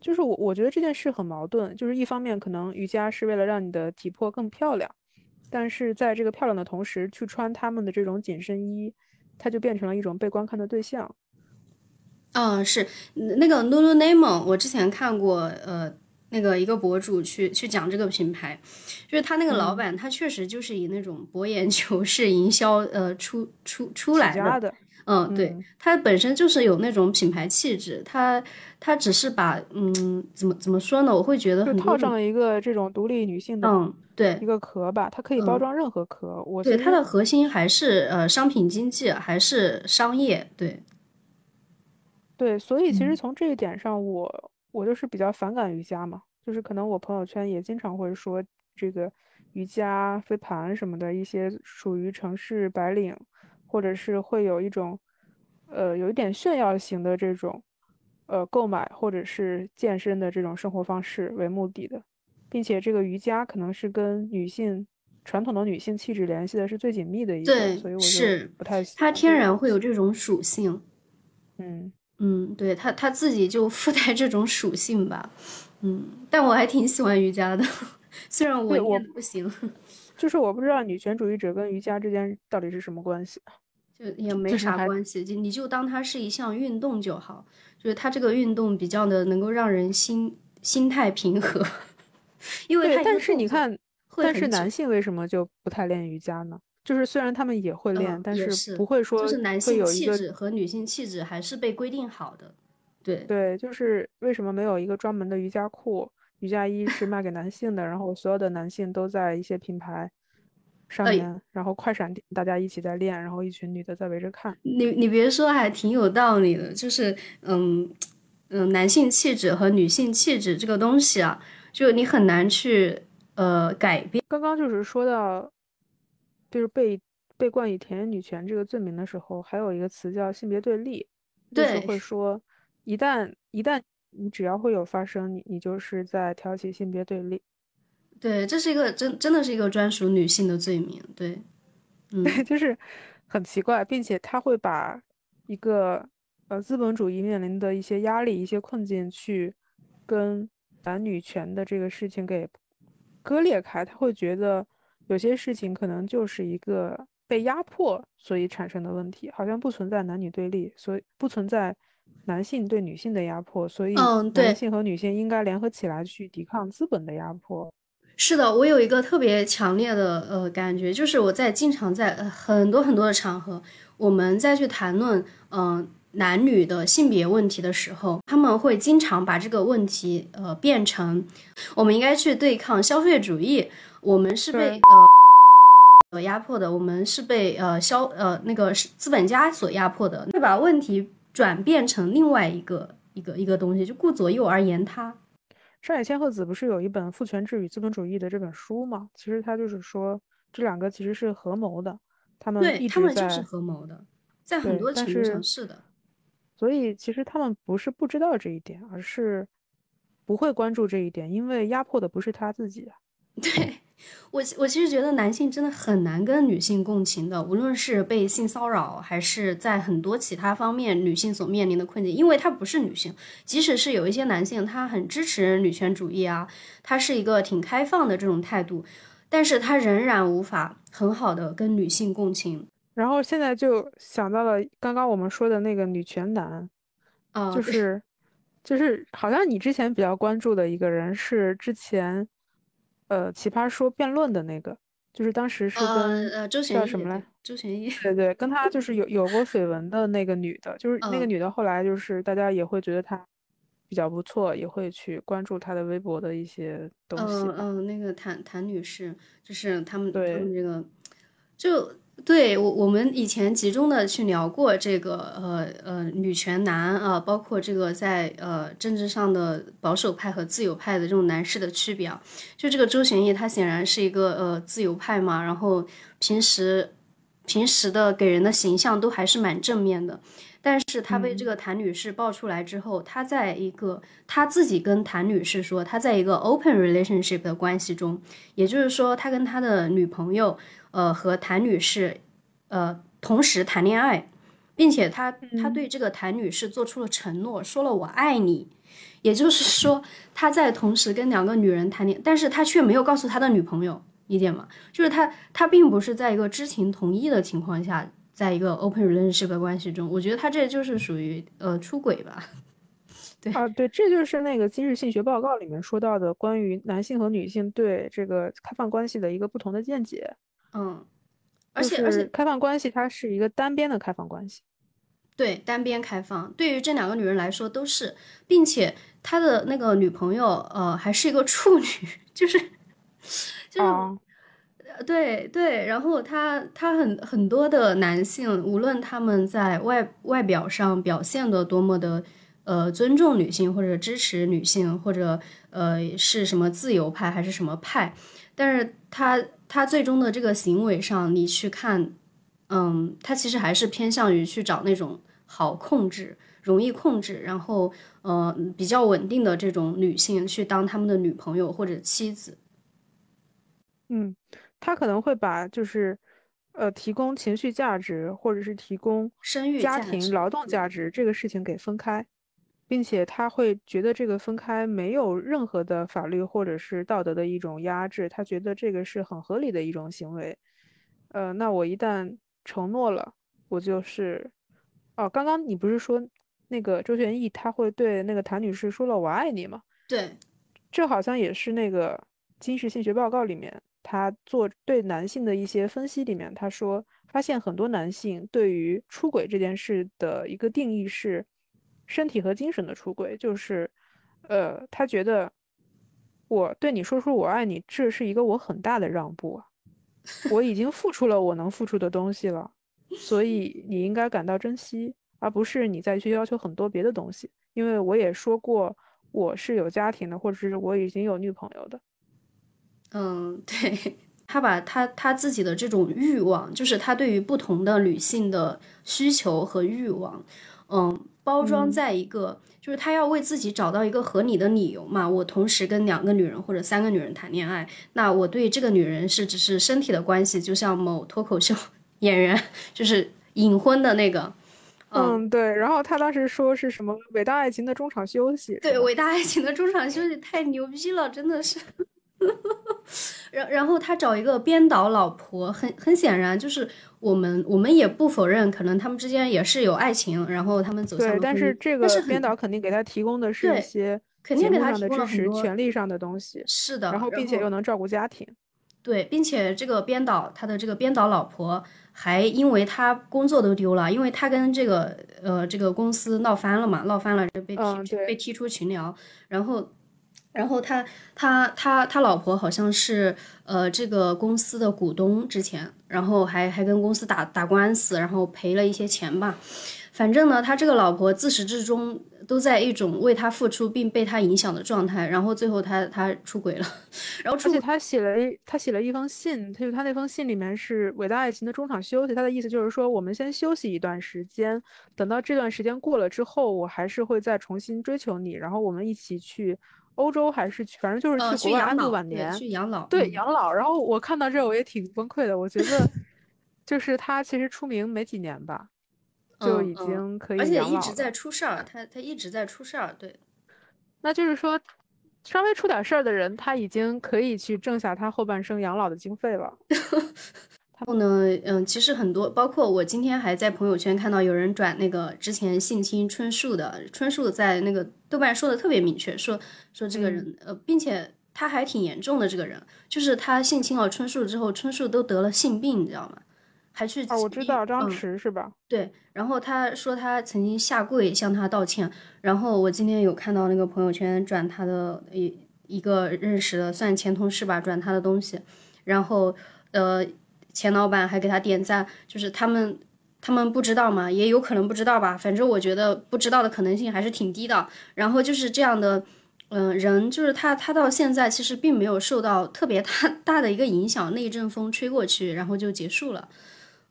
Speaker 2: 就是我我觉得这件事很矛盾，就是一方面可能瑜伽是为了让你的体魄更漂亮，但是在这个漂亮的同时，去穿他们的这种紧身衣，它就变成了一种被观看的对象。
Speaker 1: 嗯，是那个 Lululemon，我之前看过，呃，那个一个博主去去讲这个品牌，就是他那个老板，他确实就是以那种博眼球式营销，呃，出出出来
Speaker 2: 的。
Speaker 1: 嗯，对，它本身就是有那种品牌气质，它它只是把，嗯，怎么怎么说呢？我会觉得
Speaker 2: 就套上了一个这种独立女性的，
Speaker 1: 嗯，对，
Speaker 2: 一个壳吧，它可以包装任何壳。我
Speaker 1: 对它的核心还是呃商品经济，还是商业，对。
Speaker 2: 对，所以其实从这一点上，我我就是比较反感瑜伽嘛，就是可能我朋友圈也经常会说这个瑜伽飞盘什么的一些属于城市白领，或者是会有一种呃有一点炫耀型的这种呃购买或者是健身的这种生活方式为目的的，并且这个瑜伽可能是跟女性传统的女性气质联系的是最紧密的一个，所以我是不太
Speaker 1: 它天然会有这种属性，
Speaker 2: 嗯。
Speaker 1: 嗯，对它它自己就附带这种属性吧，嗯，但我还挺喜欢瑜伽的，[laughs] 虽然我
Speaker 2: 我
Speaker 1: 不行，
Speaker 2: 就是我不知道女权主义者跟瑜伽之间到底是什么关系，
Speaker 1: 就也没啥关系，就你就当它是一项运动就好，就是它这个运动比较的能够让人心心态平和，[laughs] 因为
Speaker 2: 但是你看，但是男性为什么就不太练瑜伽呢？就是虽然他们也会练，但
Speaker 1: 是
Speaker 2: 不会说
Speaker 1: 就是男性气质和女性气质还是被规定好的。对
Speaker 2: 对，就是为什么没有一个专门的瑜伽裤、瑜伽衣是卖给男性的，然后所有的男性都在一些品牌上面，然后快闪店大家一起在练，然后一群女的在围着看。
Speaker 1: 你你别说，还挺有道理的。就是嗯嗯，男性气质和女性气质这个东西啊，就你很难去呃改变。
Speaker 2: 刚刚就是说到。就是被被冠以田园女权这个罪名的时候，还有一个词叫性别对立，就是会说，一旦一旦你只要会有发生，你你就是在挑起性别对立。
Speaker 1: 对，这是一个真真的是一个专属女性的罪名。对，嗯，
Speaker 2: 对，就是很奇怪，并且他会把一个呃资本主义面临的一些压力、一些困境去跟男女权的这个事情给割裂开。他会觉得有些事情可能就是一个被压迫所以产生的问题，好像不存在男女对立，所以不存在。男性对女性的压迫，所以男性和女性应该联合起来去抵抗资本的压迫。
Speaker 1: 是的，我有一个特别强烈的呃感觉，就是我在经常在呃很多很多的场合，我们再去谈论嗯男女的性别问题的时候，他们会经常把这个问题呃变成我们应该去对抗消费主义，我们是被呃呃压迫的，我们是被呃消呃那个资本家所压迫的，会把问题。转变成另外一个一个一个东西，就顾左右而言他。
Speaker 2: 上野千鹤子不是有一本《父权制与资本主义》的这本书吗？其实他就是说，这两个其实是合谋的，他们
Speaker 1: 对他们就是合谋的，在很多程度上是的。
Speaker 2: 所以其实他们不是不知道这一点，而是不会关注这一点，因为压迫的不是他自己啊。[laughs]
Speaker 1: 对。我我其实觉得男性真的很难跟女性共情的，无论是被性骚扰，还是在很多其他方面女性所面临的困境，因为他不是女性。即使是有一些男性，他很支持女权主义啊，他是一个挺开放的这种态度，但是他仍然无法很好的跟女性共情。
Speaker 2: 然后现在就想到了刚刚我们说的那个女权男，
Speaker 1: 啊，
Speaker 2: 就是就是好像你之前比较关注的一个人是之前。呃，奇葩说辩论的那个，就是当时是跟
Speaker 1: 呃周
Speaker 2: 叫什么来？
Speaker 1: 周旋逸。
Speaker 2: 对对，跟他就是有有过绯闻的那个女的，就是那个女的，后来就是大家也会觉得她比较不错，也会去关注她的微博的一些东西。
Speaker 1: 嗯嗯，那个谭谭女士，就是他们他
Speaker 2: 们
Speaker 1: 这个就。对我，我们以前集中的去聊过这个，呃呃，女权男啊，包括这个在呃政治上的保守派和自由派的这种男士的区别啊。就这个周旋义，他显然是一个呃自由派嘛，然后平时平时的给人的形象都还是蛮正面的。但是他被这个谭女士爆出来之后，他在一个他自己跟谭女士说，他在一个 open relationship 的关系中，也就是说，他跟他的女朋友。呃，和谭女士，呃，同时谈恋爱，并且他他对这个谭女士做出了承诺，说了我爱你，也就是说他在同时跟两个女人谈恋，但是他却没有告诉他的女朋友，理解吗？就是他他并不是在一个知情同意的情况下，在一个 open relationship 的关系中，我觉得他这就是属于呃出轨吧。[laughs] 对
Speaker 2: 啊，对，这就是那个今日性学报告里面说到的关于男性和女性对这个开放关系的一个不同的见解。
Speaker 1: 嗯，而且而且，
Speaker 2: 开放关系它是一个单边的开放关系，
Speaker 1: 对，单边开放，对于这两个女人来说都是，并且他的那个女朋友，呃，还是一个处女，就是就是，对对，然后他他很很多的男性，无论他们在外外表上表现的多么的，呃，尊重女性或者支持女性，或者呃是什么自由派还是什么派，但是他。他最终的这个行为上，你去看，嗯，他其实还是偏向于去找那种好控制、容易控制，然后呃比较稳定的这种女性去当他们的女朋友或者妻子。
Speaker 2: 嗯，他可能会把就是呃提供情绪价值或者是提供
Speaker 1: 生育、
Speaker 2: 家庭、劳动价值这个事情给分开。并且他会觉得这个分开没有任何的法律或者是道德的一种压制，他觉得这个是很合理的一种行为。呃，那我一旦承诺了，我就是，哦，刚刚你不是说那个周旋义他会对那个谭女士说了我爱你吗？
Speaker 1: 对，
Speaker 2: 这好像也是那个金氏性学报告里面他做对男性的一些分析里面，他说发现很多男性对于出轨这件事的一个定义是。身体和精神的出轨，就是，呃，他觉得我对你说出我爱你，这是一个我很大的让步啊，[laughs] 我已经付出了我能付出的东西了，所以你应该感到珍惜，而不是你再去要求很多别的东西。因为我也说过我是有家庭的，或者是我已经有女朋友的。
Speaker 1: 嗯，[laughs] 对他把他他自己的这种欲望，就是他对于不同的女性的需求和欲望。嗯，包装在一个，就是他要为自己找到一个合理的理由嘛。我同时跟两个女人或者三个女人谈恋爱，那我对这个女人是只是身体的关系，就像某脱口秀 [laughs] 演员就是隐婚的那个。
Speaker 2: 嗯，对。然后他当时说是什么伟大爱情的中场休息？
Speaker 1: 对，伟大爱情的中场休息太牛逼了，真的是。[laughs] 然然后他找一个编导老婆，很很显然就是我们我们也不否认，可能他们之间也是有爱情，然后他们走向
Speaker 2: 对，但是这个编导肯定给他提供的是一些
Speaker 1: 肯定给他
Speaker 2: 提供的支持、权利上的东西，
Speaker 1: 是的，
Speaker 2: 然后并且又能照顾家庭，
Speaker 1: 对，并且这个编导他的这个编导老婆还因为他工作都丢了，因为他跟这个呃这个公司闹翻了嘛，闹翻了就被踢被踢出群聊，然后。然后他他他他老婆好像是呃这个公司的股东之前，然后还还跟公司打打官司，然后赔了一些钱吧。反正呢，他这个老婆自始至终都在一种为他付出并被他影响的状态。然后最后他他出轨了，[laughs] 然后
Speaker 2: 而且他写了他写了一封信，他就他那封信里面是伟大爱情的中场休息，他的意思就是说我们先休息一段时间，等到这段时间过了之后，我还是会再重新追求你，然后我们一起去。欧洲还是去，反正就是去国外安度晚年，
Speaker 1: 去养老。
Speaker 2: 对养老。然后我看到这，我也挺崩溃的。我觉得，[laughs] 就是他其实出名没几年吧，就已经可以
Speaker 1: 而且一直在出事儿，他他一直在出事儿。对，
Speaker 2: 那就是说，稍微出点事儿的人，他已经可以去挣下他后半生养老的经费了。[laughs]
Speaker 1: 然后呢，嗯，其实很多，包括我今天还在朋友圈看到有人转那个之前性侵春树的，春树在那个豆瓣说的特别明确，说说这个人，呃，并且他还挺严重的，这个人就是他性侵了春树之后，春树都得了性病，你知道吗？还去
Speaker 2: 啊，我知道张弛是吧？
Speaker 1: 对，然后他说他曾经下跪向他道歉，然后我今天有看到那个朋友圈转他的一一个认识的算前同事吧，转他的东西，然后呃。钱老板还给他点赞，就是他们，他们不知道嘛，也有可能不知道吧。反正我觉得不知道的可能性还是挺低的。然后就是这样的，嗯，人就是他，他到现在其实并没有受到特别大大的一个影响，那一阵风吹过去，然后就结束了。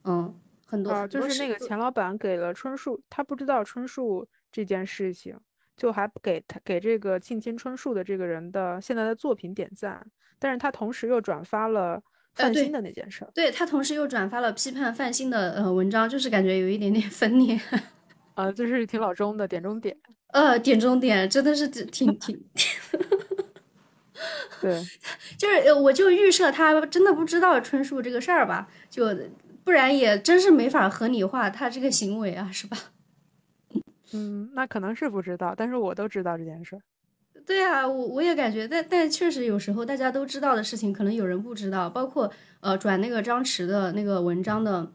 Speaker 1: 嗯，很多
Speaker 2: 就是那个钱老板给了春树，他不知道春树这件事情，就还给他给这个庆亲春树的这个人的现在的作品点赞，但是他同时又转发了。范鑫的那件事，
Speaker 1: 对他同时又转发了批判范鑫的呃文章，就是感觉有一点点分裂，[laughs]
Speaker 2: 啊，就是挺老钟的点中点，
Speaker 1: 呃，点中点真的是挺挺，
Speaker 2: 对，[laughs]
Speaker 1: 就是我就预设他真的不知道春树这个事儿吧，就不然也真是没法合理化他这个行为啊，是吧？
Speaker 2: 嗯，那可能是不知道，但是我都知道这件事。
Speaker 1: 对啊，我我也感觉，但但确实有时候大家都知道的事情，可能有人不知道。包括呃转那个张弛的那个文章的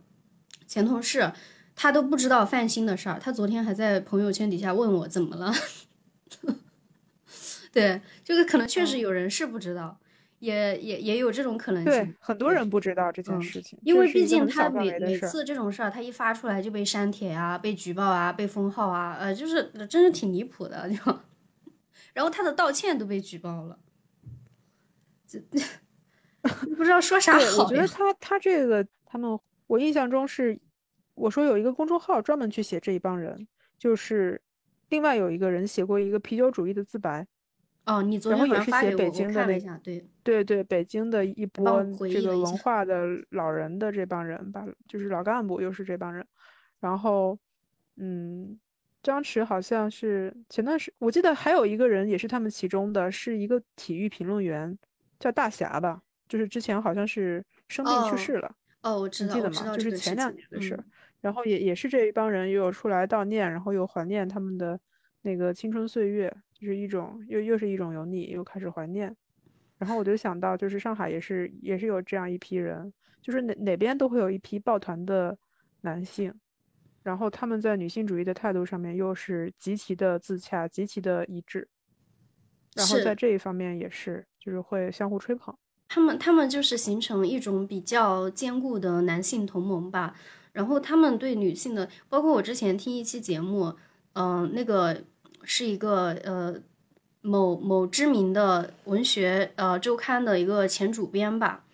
Speaker 1: 前同事，他都不知道范鑫的事儿。他昨天还在朋友圈底下问我怎么了。[laughs] 对，就是可能确实有人是不知道，也也也有这种可能性。
Speaker 2: 对，很多人不知道这件事情，
Speaker 1: 因为毕竟他每每次这种事儿，他一发出来就被删帖啊，被举报啊，被封号啊，呃，就是真是挺离谱的，就。然后他的道歉都被举报了，这 [laughs] 不知道说啥好。
Speaker 2: 我觉得他他这个他们，我印象中是我说有一个公众号专门去写这一帮人，就是另外有一个人写过一个啤酒主义的自白。
Speaker 1: 哦，你昨天
Speaker 2: 也是写北京的
Speaker 1: 那对
Speaker 2: 对对，北京的一波这个文化的老人的这帮人吧，就是老干部又是这帮人，然后嗯。张弛好像是前段时，我记得还有一个人也是他们其中的，是一个体育评论员，叫大侠吧，就是之前好像是生病去世了。
Speaker 1: 哦，我知
Speaker 2: 道，记得吗？就是前两年的事。然后也也是这一帮人又有出来悼念，然后又怀念他们的那个青春岁月，就是一种又又是一种油腻，又开始怀念。然后我就想到，就是上海也是也是有这样一批人，就是哪哪边都会有一批抱团的男性。然后他们在女性主义的态度上面又是极其的自洽，极其的一致。然后在这一方面也是，就是会相互吹捧。
Speaker 1: 他们他们就是形成一种比较坚固的男性同盟吧。然后他们对女性的，包括我之前听一期节目，嗯，那个是一个呃某某知名的文学呃周刊的一个前主编吧。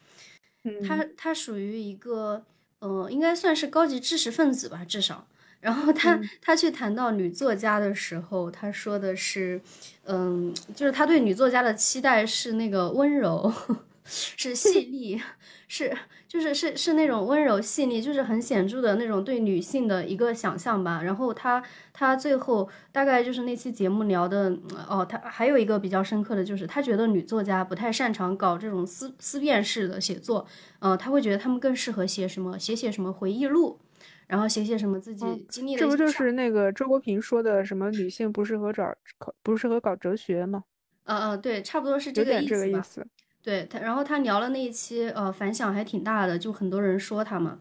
Speaker 1: 他他属于一个。呃，应该算是高级知识分子吧，至少。然后他
Speaker 2: 嗯。
Speaker 1: 他去谈到女作家的时候，他说的是，嗯，就是他对女作家的期待是那个温柔，[laughs] 是细腻，[laughs] 是就是是是那种温柔细腻，就是很显著的那种对女性的一个想象吧。然后他他最后大概就是那期节目聊的，哦，他还有一个比较深刻的就是，他觉得女作家不太擅长搞这种思思辨式的写作，呃，他会觉得他们更适合写什么写写什么回忆录。然后写写什么自己经历的
Speaker 2: 这不就是那个周国平说的什么女性不适合找考不适合搞哲学吗？
Speaker 1: 嗯嗯，对，差不多是这个意思吧。
Speaker 2: 这个意思。
Speaker 1: 对他，然后他聊了那一期，呃，反响还挺大的，就很多人说他嘛。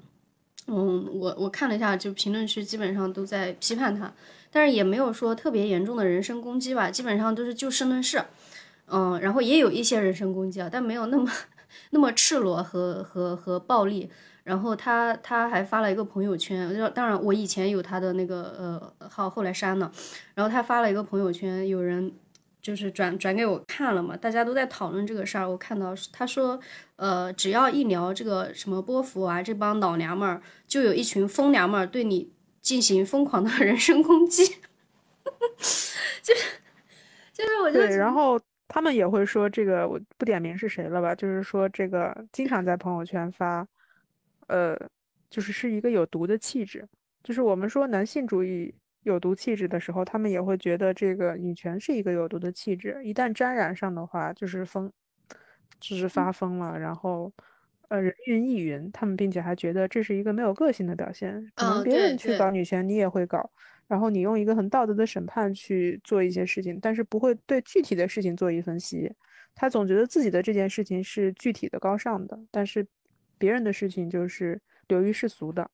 Speaker 1: 嗯，我我看了一下，就评论区基本上都在批判他，但是也没有说特别严重的人身攻击吧，基本上都是就事论事。嗯，然后也有一些人身攻击啊，但没有那么 [laughs] 那么赤裸和和和暴力。然后他他还发了一个朋友圈，就当然我以前有他的那个呃号，后来删了。然后他发了一个朋友圈，有人就是转转给我看了嘛，大家都在讨论这个事儿。我看到他说，呃，只要一聊这个什么波伏娃这帮老娘们儿，就有一群疯娘们儿对你进行疯狂的 [laughs] 人身攻击，[laughs] 就是就是我就
Speaker 2: 对，然后他们也会说这个，我不点名是谁了吧？就是说这个经常在朋友圈发，呃，就是是一个有毒的气质。就是我们说男性主义有毒气质的时候，他们也会觉得这个女权是一个有毒的气质。一旦沾染上的话，就是疯，就是发疯了，然后呃人云亦云。他们并且还觉得这是一个没有个性的表现，可能
Speaker 1: 嗯
Speaker 2: 别人去搞女权，你也会搞。然后你用一个很道德的审判去做一些事情，但是不会对具体的事情做一分析。他总觉得自己的这件事情是具体的高尚的，但是别人的事情就是流于世俗的。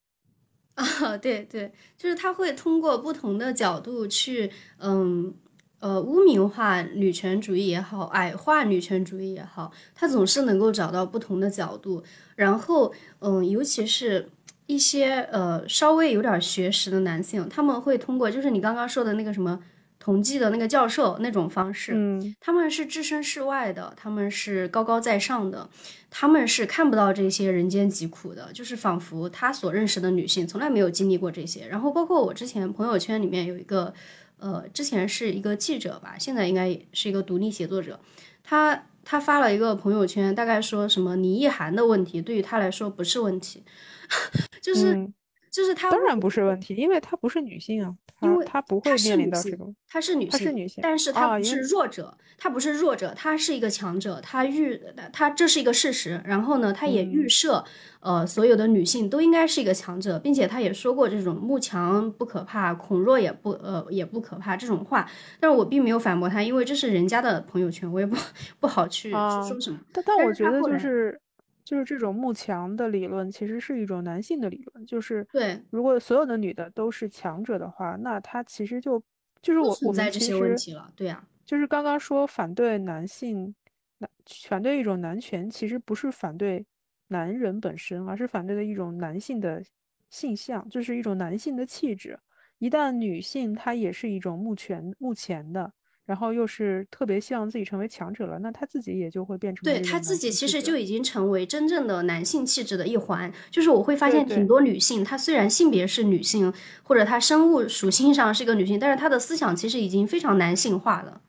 Speaker 1: 啊，对对，就是他会通过不同的角度去，嗯，呃，污名化女权主义也好，矮化女权主义也好，他总是能够找到不同的角度。然后，嗯，尤其是一些呃稍微有点学识的男性，他们会通过就是你刚刚说的那个什么统计的那个教授那种方式，
Speaker 2: 嗯，
Speaker 1: 他们是置身事外的，他们是高高在上的，他们是看不到这些人间疾苦的，就是仿佛他所认识的女性从来没有经历过这些。然后包括我之前朋友圈里面有一个，呃，之前是一个记者吧，现在应该是一个独立写作者，他他发了一个朋友圈，大概说什么倪一涵的问题对于他来说不是问题，[laughs] 就是、
Speaker 2: 嗯
Speaker 1: 就是他
Speaker 2: 当然不是问题，因为她不是女性啊，
Speaker 1: 因为
Speaker 2: 她不会面临到这个。
Speaker 1: 她是女性，
Speaker 2: 她是女性
Speaker 1: 但是她不是弱者，她不是弱者，她是一个强者，她预她这是一个事实。然后呢，她也
Speaker 2: 嗯
Speaker 1: 预设，呃，所有的女性都应该是一个强者，并且她也说过这种慕强不可怕，恐弱也不呃也不可怕这种话。但是我并没有反驳她，因为这是人家的朋友圈，我也不 [laughs] 不好去说什么。
Speaker 2: 但但
Speaker 1: 但
Speaker 2: 我觉得就是就是这种慕强的理论，其实是一种男性的理论。就是
Speaker 1: 对，
Speaker 2: 如果所有的女的都是强者的话，那她其实就就是
Speaker 1: 不
Speaker 2: 我我们其
Speaker 1: 存在这些问
Speaker 2: 实
Speaker 1: 题了，对呀、
Speaker 2: 就是刚刚说反对男性男反对一种男权，其实不是反对男人本身，而是反对的一种男性的性向，就是一种男性的气质。一旦女性她也是一种慕权慕前的。然后又是特别希望自己成为强者了，那她自己也就会变成
Speaker 1: 对
Speaker 2: 这种男
Speaker 1: 他自己其实就已经成为真正的男性气质的一环。就是我会发现挺多女性，她虽然性别是女性，或者她生物属性上是一个女性，但是她的思想其实已经非常男性化了。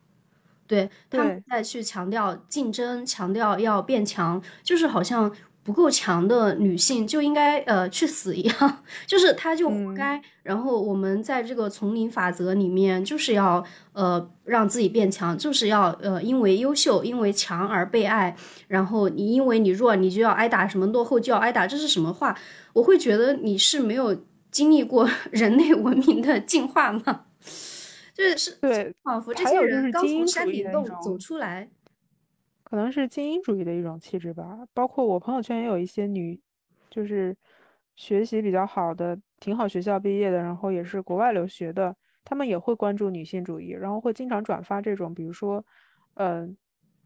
Speaker 1: 对，他们
Speaker 2: 对
Speaker 1: 再去强调竞争，强调要变强，就是好像不够强的女性就应该呃去死一样，[laughs] 就是她就活
Speaker 2: 嗯
Speaker 1: 该。然后我们在这个丛林法则里面，就是要呃让自己变强，就是要呃因为优秀，因为强而被爱。然后你因为你弱，你就要挨打，什么落后就要挨打，这是什么话？我会觉得你是没有经历过 [laughs] 人类文明的进化吗？[laughs] 就是
Speaker 2: 对，
Speaker 1: 仿佛这些人刚从山顶洞走出来。
Speaker 2: 可能是精英主义的一种气质吧。包括我朋友圈也有一些女，就是学习比较好的，挺好学校毕业的，然后也是国外留学的，他们也会关注女性主义，然后会经常转发这种，比如说，呃，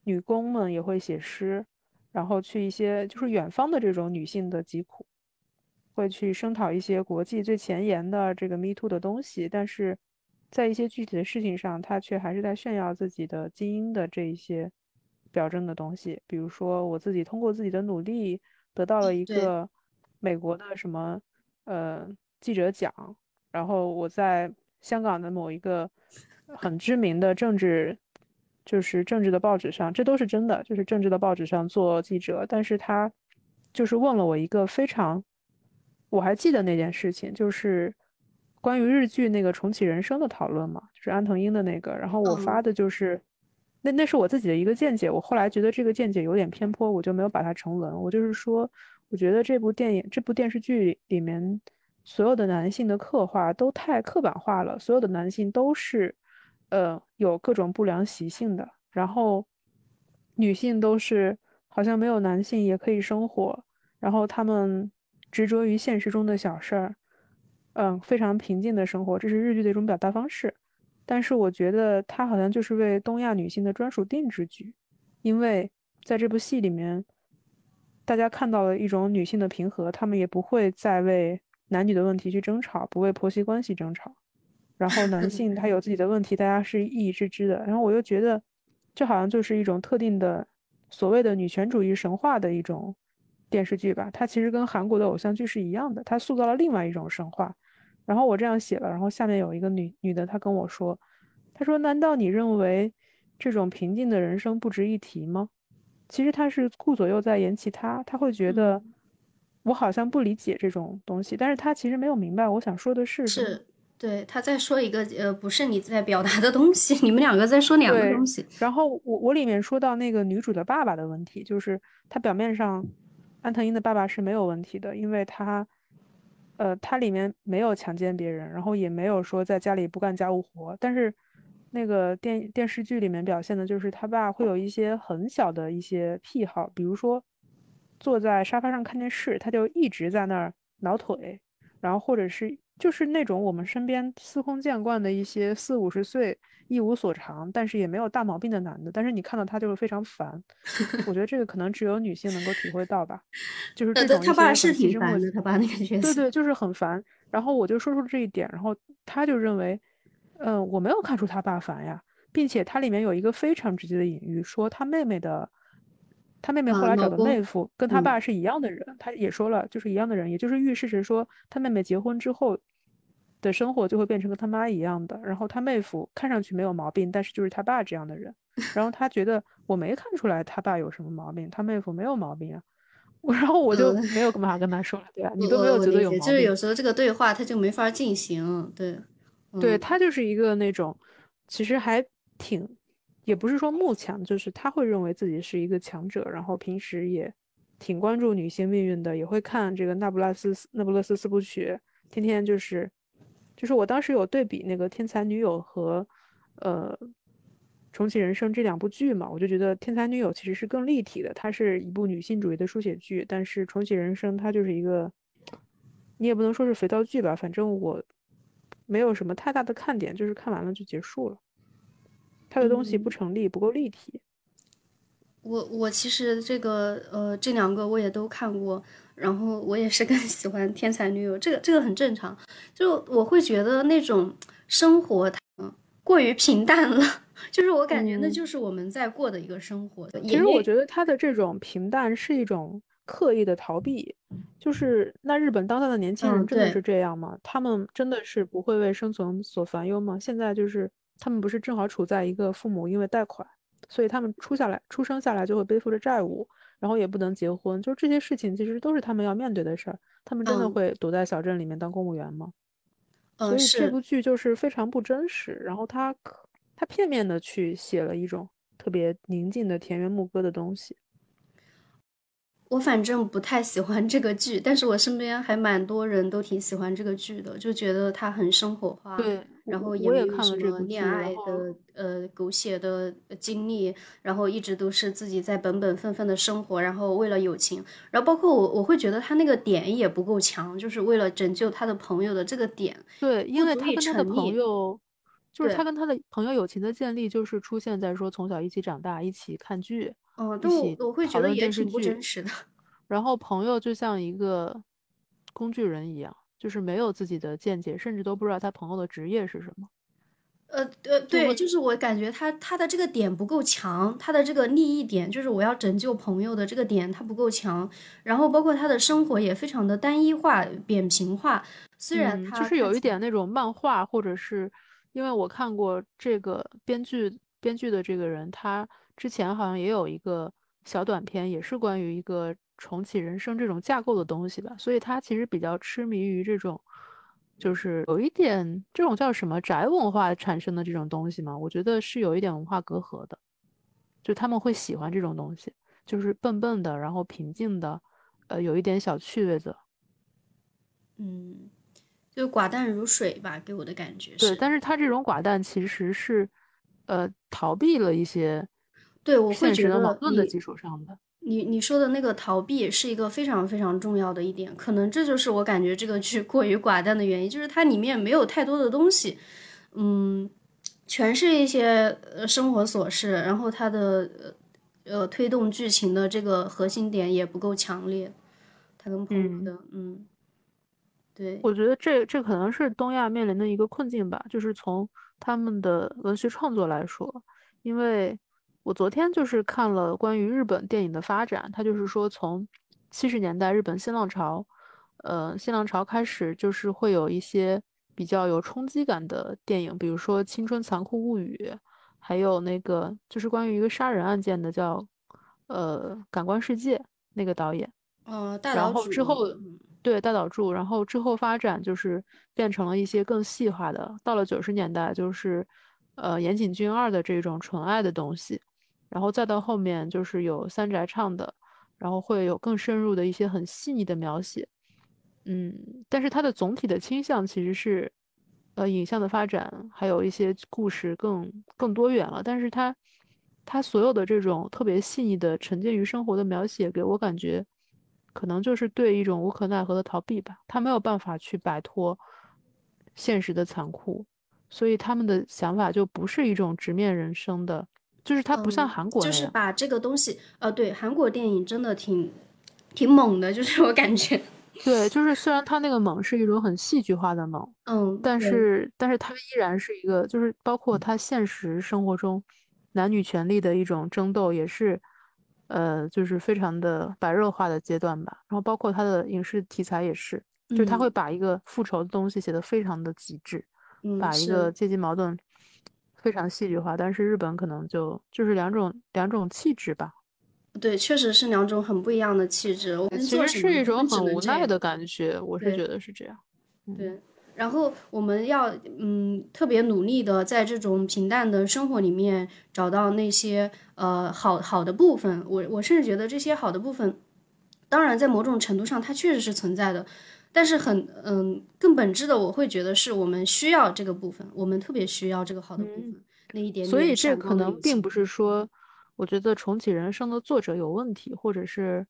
Speaker 2: 女工们也会写诗，然后去一些就是远方的这种女性的疾苦，会去声讨一些国际最前沿的这个 Me Too 的东西，但是在一些具体的事情上，她却还是在炫耀自己的精英的这一些表征的东西，比如说我自己通过自己的努力得到了一个美国的什么呃记者奖，然后我在香港的某一个很知名的政治，就是政治的报纸上，这都是真的，就是政治的报纸上做记者，但是他就是问了我一个非常，我还记得那件事情，就是关于日剧那个重启人生的讨论嘛，就是安藤英的那个，然后我发的就是。那那是我自己的一个见解，我后来觉得这个见解有点偏颇，我就没有把它成文。我就是说，我觉得这部电影、这部电视剧里面所有的男性的刻画都太刻板化了，所有的男性都是，呃，有各种不良习性的，然后女性都是好像没有男性也可以生活，然后他们执着于现实中的小事儿，嗯，非常平静的生活，这是日剧的一种表达方式。但是我觉得它好像就是为东亚女性的专属定制剧，因为在这部戏里面，大家看到了一种女性的平和，她们也不会再为男女的问题去争吵，不为婆媳关系争吵。然后男性他有自己的问题，大家是一以知之的。然后我又觉得，这好像就是一种特定的所谓的女权主义神话的一种电视剧吧。它其实跟韩国的偶像剧是一样的，它塑造了另外一种神话。然后我这样写了，然后下面有一个女女的，她跟我说，她说：“难道你认为这种平静的人生不值一提吗？”其实她是顾左右在言其他，她会觉得我好像不理解这种东西，但是她其实没有明白我想说的是什么。
Speaker 1: 是，对，她在说一个呃，不是你在表达的东西，你们两个在说两个东西。
Speaker 2: 然后我我里面说到那个女主的爸爸的问题，就是她表面上安藤英的爸爸是没有问题的，因为他。呃，他里面没有强奸别人，然后也没有说在家里不干家务活，但是那个电电视剧里面表现的就是他爸会有一些很小的一些癖好，比如说坐在沙发上看电视，他就一直在那儿挠腿，然后或者是。就是那种我们身边司空见惯的一些四五十岁一无所长，但是也没有大毛病的男的，但是你看到他就是非常烦。我觉得这个可能只有女性能够体会到吧，就是这种
Speaker 1: 他爸是挺烦的，他爸那个角
Speaker 2: 色。对对，就是很烦。然后我就说出这一点，然后他就认为，嗯，我没有看出他爸烦呀，并且他里面有一个非常直接的隐喻，说他妹妹的。他妹妹后来找的妹夫跟他爸是一样的人，他也说了，就是一样的人，也就是预示着说他妹妹结婚之后的生活就会变成跟他妈一样的。然后他妹夫看上去没有毛病，但是就是他爸这样的人。[laughs] 然后他觉得我没看出来他爸有什么毛病，他妹夫没有毛病啊。我然后我就没有 [laughs] 办法跟他说了，对吧？你都没有觉得有毛病。
Speaker 1: 就是有时候这个对话他就没法进行，对，
Speaker 2: 对他就是一个那种其实还挺。也不是说慕强，就是他会认为自己是一个强者，然后平时也挺关注女性命运的，也会看这个《那不勒斯那不勒斯四部曲》，天天就是，就是我当时有对比那个《天才女友》和呃《重启人生》这两部剧嘛，我就觉得《天才女友》其实是更立体的，它是一部女性主义的书写剧，但是《重启人生》它就是一个，你也不能说是肥皂剧吧，反正我没有什么太大的看点，就是看完了就结束了。他的东西不成立，不够立体。
Speaker 1: 我我其实这个呃这两个我也都看过，然后我也是更 [laughs] 喜欢《天才女友》，这个这个很正常。就我会觉得那种生活嗯过于平淡了，[laughs] 就是我感觉那就是我们在过的一个生活。
Speaker 2: 其实我觉得他的这种平淡是一种刻意的逃避。就是那日本当代的年轻人真的是这样吗？他们真的是不会为生存所烦忧吗？现在就是。他们不是正好处在一个父母因为贷款，所以他们出下来出生下来就会背负着债务，然后也不能结婚，就这些事情其实都是他们要面对的事儿。他们真的会躲在小镇里面当公务员吗？所以这部剧就是非常不真实。然后他他片面的去写了一种特别宁静的田园牧歌的东西。
Speaker 1: 我反正不太喜欢这个剧，但是我身边还蛮多人都挺喜欢这个剧的，就觉得它很生活化。
Speaker 2: 对。
Speaker 1: 然后也没有什么恋爱的呃狗血的经历，然后一直都是自己在本本分分的生活，然后为了友情，然后包括我我会觉得他那个点也不够强，就是为了拯救他的朋友的这个点，
Speaker 2: 对，因为他跟他的朋友，就是他跟他的朋友友情的建立，就是出现在说从小一起长大，一起看剧，
Speaker 1: 嗯，对，我会觉得也挺不真实的。[laughs]
Speaker 2: 然后朋友就像一个工具人一样。就是没有自己的见解，甚至都不知道他朋友的职业是什么。
Speaker 1: 呃呃，对，就是我感觉他他的这个点不够强，他的这个利益点就是我要拯救朋友的这个点他不够强。然后包括他的生活也非常的单一化、扁平化，虽然他
Speaker 2: 就是有一点那种漫画，或者是因为我看过这个编剧编剧的这个人，他之前好像也有一个小短片，也是关于一个重启人生这种架构的东西吧，所以他其实比较痴迷于这种。就是有一点这种叫什么宅文化产生的这种东西嘛，我觉得是有一点文化隔阂的，就他们会喜欢这种东西，就是笨笨的，然后平静的，呃，有一点小趣味的，
Speaker 1: 嗯，就寡淡如水吧，给我的感觉
Speaker 2: 是。对，但是他这种寡淡其实是，呃，逃避了一些，
Speaker 1: 对我会觉得
Speaker 2: 矛盾的基础上的。
Speaker 1: 你你说的那个逃避是一个非常非常重要的一点，可能这就是我感觉这个剧 [laughs] 过于寡淡的原因，就是它里面没有太多的东西，嗯，全是一些呃生活琐事，然后它的呃推动剧情的这个核心点也不够强烈，他跟朋友的，嗯，对，
Speaker 2: 我觉得这这可能是东亚面临的一个困境吧，就是从他们的文学创作来说，因为。我昨天就是看了关于日本电影的发展，他就是说从七十年代日本新浪潮，呃，新浪潮开始就是会有一些比较有冲击感的电影，比如说《青春残酷物语》，还有那个就是关于一个杀人案件的叫呃《感官世界》那个导演，
Speaker 1: 呃，大
Speaker 2: 岛然后之后对大岛渚，然后之后发展就是变成了一些更细化的，到了九十年代就是呃岩井俊二的这种纯爱的东西。然后再到后面就是有三宅唱的，然后会有更深入的一些很细腻的描写，嗯，但是它的总体的倾向其实是，呃，影像的发展还有一些故事更更多元了。但是它，它所有的这种特别细腻的沉浸于生活的描写，给我感觉，可能就是对一种无可奈何的逃避吧。他没有办法去摆脱现实的残酷，所以他们的想法就不是一种直面人生的。就是它不像韩国，
Speaker 1: 就是把这个东西，呃，对，韩国电影真的挺挺猛的，就是我感觉，[laughs]
Speaker 2: 对，就是虽然它那个猛是一种很戏剧化的猛，
Speaker 1: 嗯，
Speaker 2: 但是但是它依然是一个，就是包括它现实生活中男女权利的一种争斗，也是，呃，就是非常的白热化的阶段吧。然后包括它的影视题材也是，就是他会把一个复仇的东西写得非常的极致，把一个阶级矛盾。非常戏剧化，但是日本可能就就是两种两种气质吧。
Speaker 1: 对，确实是两种很不一样的气质。
Speaker 2: 我们其实是一种很无奈的感觉，我是觉得是这样。
Speaker 1: 对，然后我们要嗯特别努力的在这种平淡的生活里面找到那些呃好好的部分。我我甚至觉得这些好的部分，当然在某种程度上它确实是存在的。但是很嗯，更本质的，我会觉得是我们需要这个部分，我们特别需要这个好的部分那一点。
Speaker 2: 所以这可能并不是说，我觉得重启人生的作者有问题，或者是，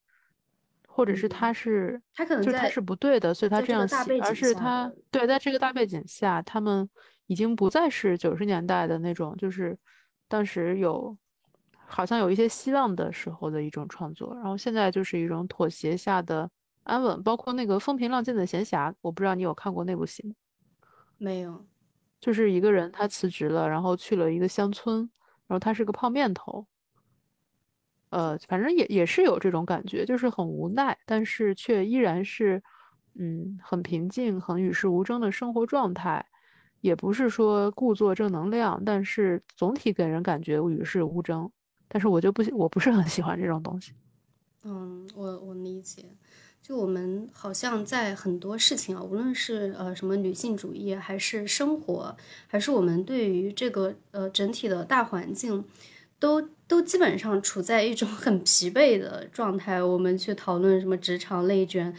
Speaker 2: 或者是他是
Speaker 1: 他可能
Speaker 2: 就他是不对的，所以他这样写，而是他对在这个大背景下，他们已经不再是九十年代的那种，就是当时有好像有一些希望的时候的一种创作，然后现在就是一种妥协下的。安稳，包括那个风平浪静的闲暇，我不知道你有看过那部戏吗？
Speaker 1: 没有，
Speaker 2: 就是一个人他辞职了，然后去了一个乡村，然后他是个泡面头，呃，反正也也是有这种感觉，就是很无奈，但是却依然是，嗯，很平静、很与世无争的生活状态，也不是说故作正能量，但是总体给人感觉与世无争。但是我就不我不是很喜欢这种东西。
Speaker 1: 嗯，我我理解。就我们好像在很多事情啊，无论是呃什么女性主义，还是生活，还是我们对于这个呃整体的大环境，都都基本上处在一种 [laughs] 很疲惫的状态。我们去讨论什么职场内卷，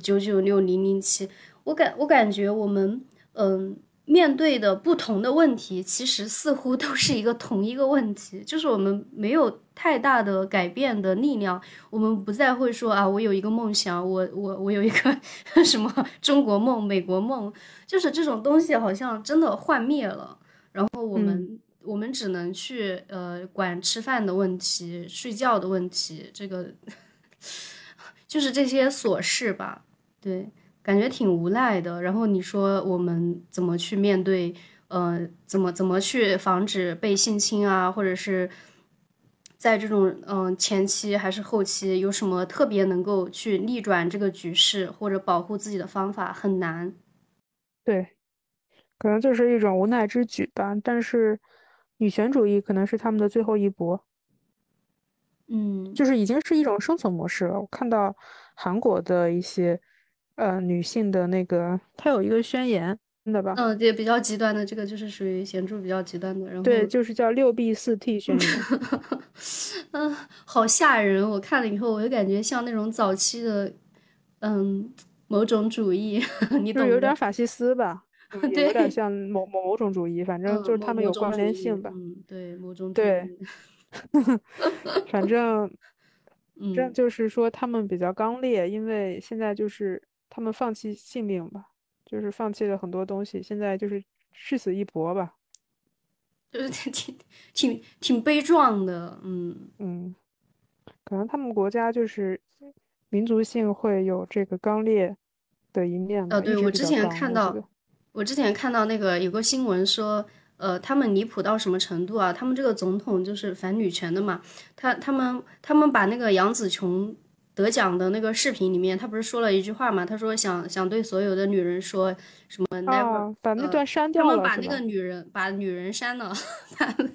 Speaker 1: 九九六零零七，我感我感觉我们嗯。面对的不同的问题，其实似乎都是一个同一个问题，就是我们没有太大的改变的力量。我们不再会说啊，我有一个梦想，我我我有一个 [laughs] 什么中国梦、美国梦，就是这种东西好像真的幻灭了。然后我们我们只能去呃管吃饭的问题、睡觉的问题，这个 [laughs] 就是这些琐事吧，对。感觉挺无奈的，然后你说我们怎么去面对？呃，怎么怎么去防止被性侵啊？或者是在这种嗯前期还是后期，有什么特别能够去逆转这个局势或者保护自己的方法？很难。
Speaker 2: 对，可能就是一种无奈之举吧。但是，女权主义可能是他们的最后一搏。
Speaker 1: 嗯，
Speaker 2: 就是已经是一种生存模式了。我看到韩国的一些呃女性的那个，她有一个宣言，真的吧？
Speaker 1: 嗯，对，比较极端的这个就是属于显著比较极端的。然后
Speaker 2: 对，就是叫六 B 四 T 宣言。[laughs]
Speaker 1: 嗯，好吓人！我看了以后，我就感觉像那种早期的嗯某种主义，[laughs] 你懂
Speaker 2: 有点法西斯吧？
Speaker 1: 对，
Speaker 2: 有点 [laughs] 像某某某种主义，反正就是他们有关联性吧？
Speaker 1: 嗯，对，某种
Speaker 2: 对。反正，这
Speaker 1: 嗯，
Speaker 2: 就是说他们比较刚烈，因为现在就是他们放弃性命吧，就是放弃了很多东西，现在就是誓死一搏吧，[laughs]
Speaker 1: 就是挺挺挺悲壮的，嗯
Speaker 2: 嗯，可能他们国家就是民族性会有这个刚烈的一面
Speaker 1: 呃，
Speaker 2: 吧，意
Speaker 1: 对，我之前看到。
Speaker 2: 我
Speaker 1: 之前看到那个有个新闻说。呃，他们离谱到什么程度啊？他们这个总统就是反女权的嘛，他他们他们把那个杨紫琼得奖的那个视频里面，他不是说了一句话嘛？他说想想对所有的女人说什么 never，
Speaker 2: 把那段删掉了，
Speaker 1: 他们把那个女人把女人删了。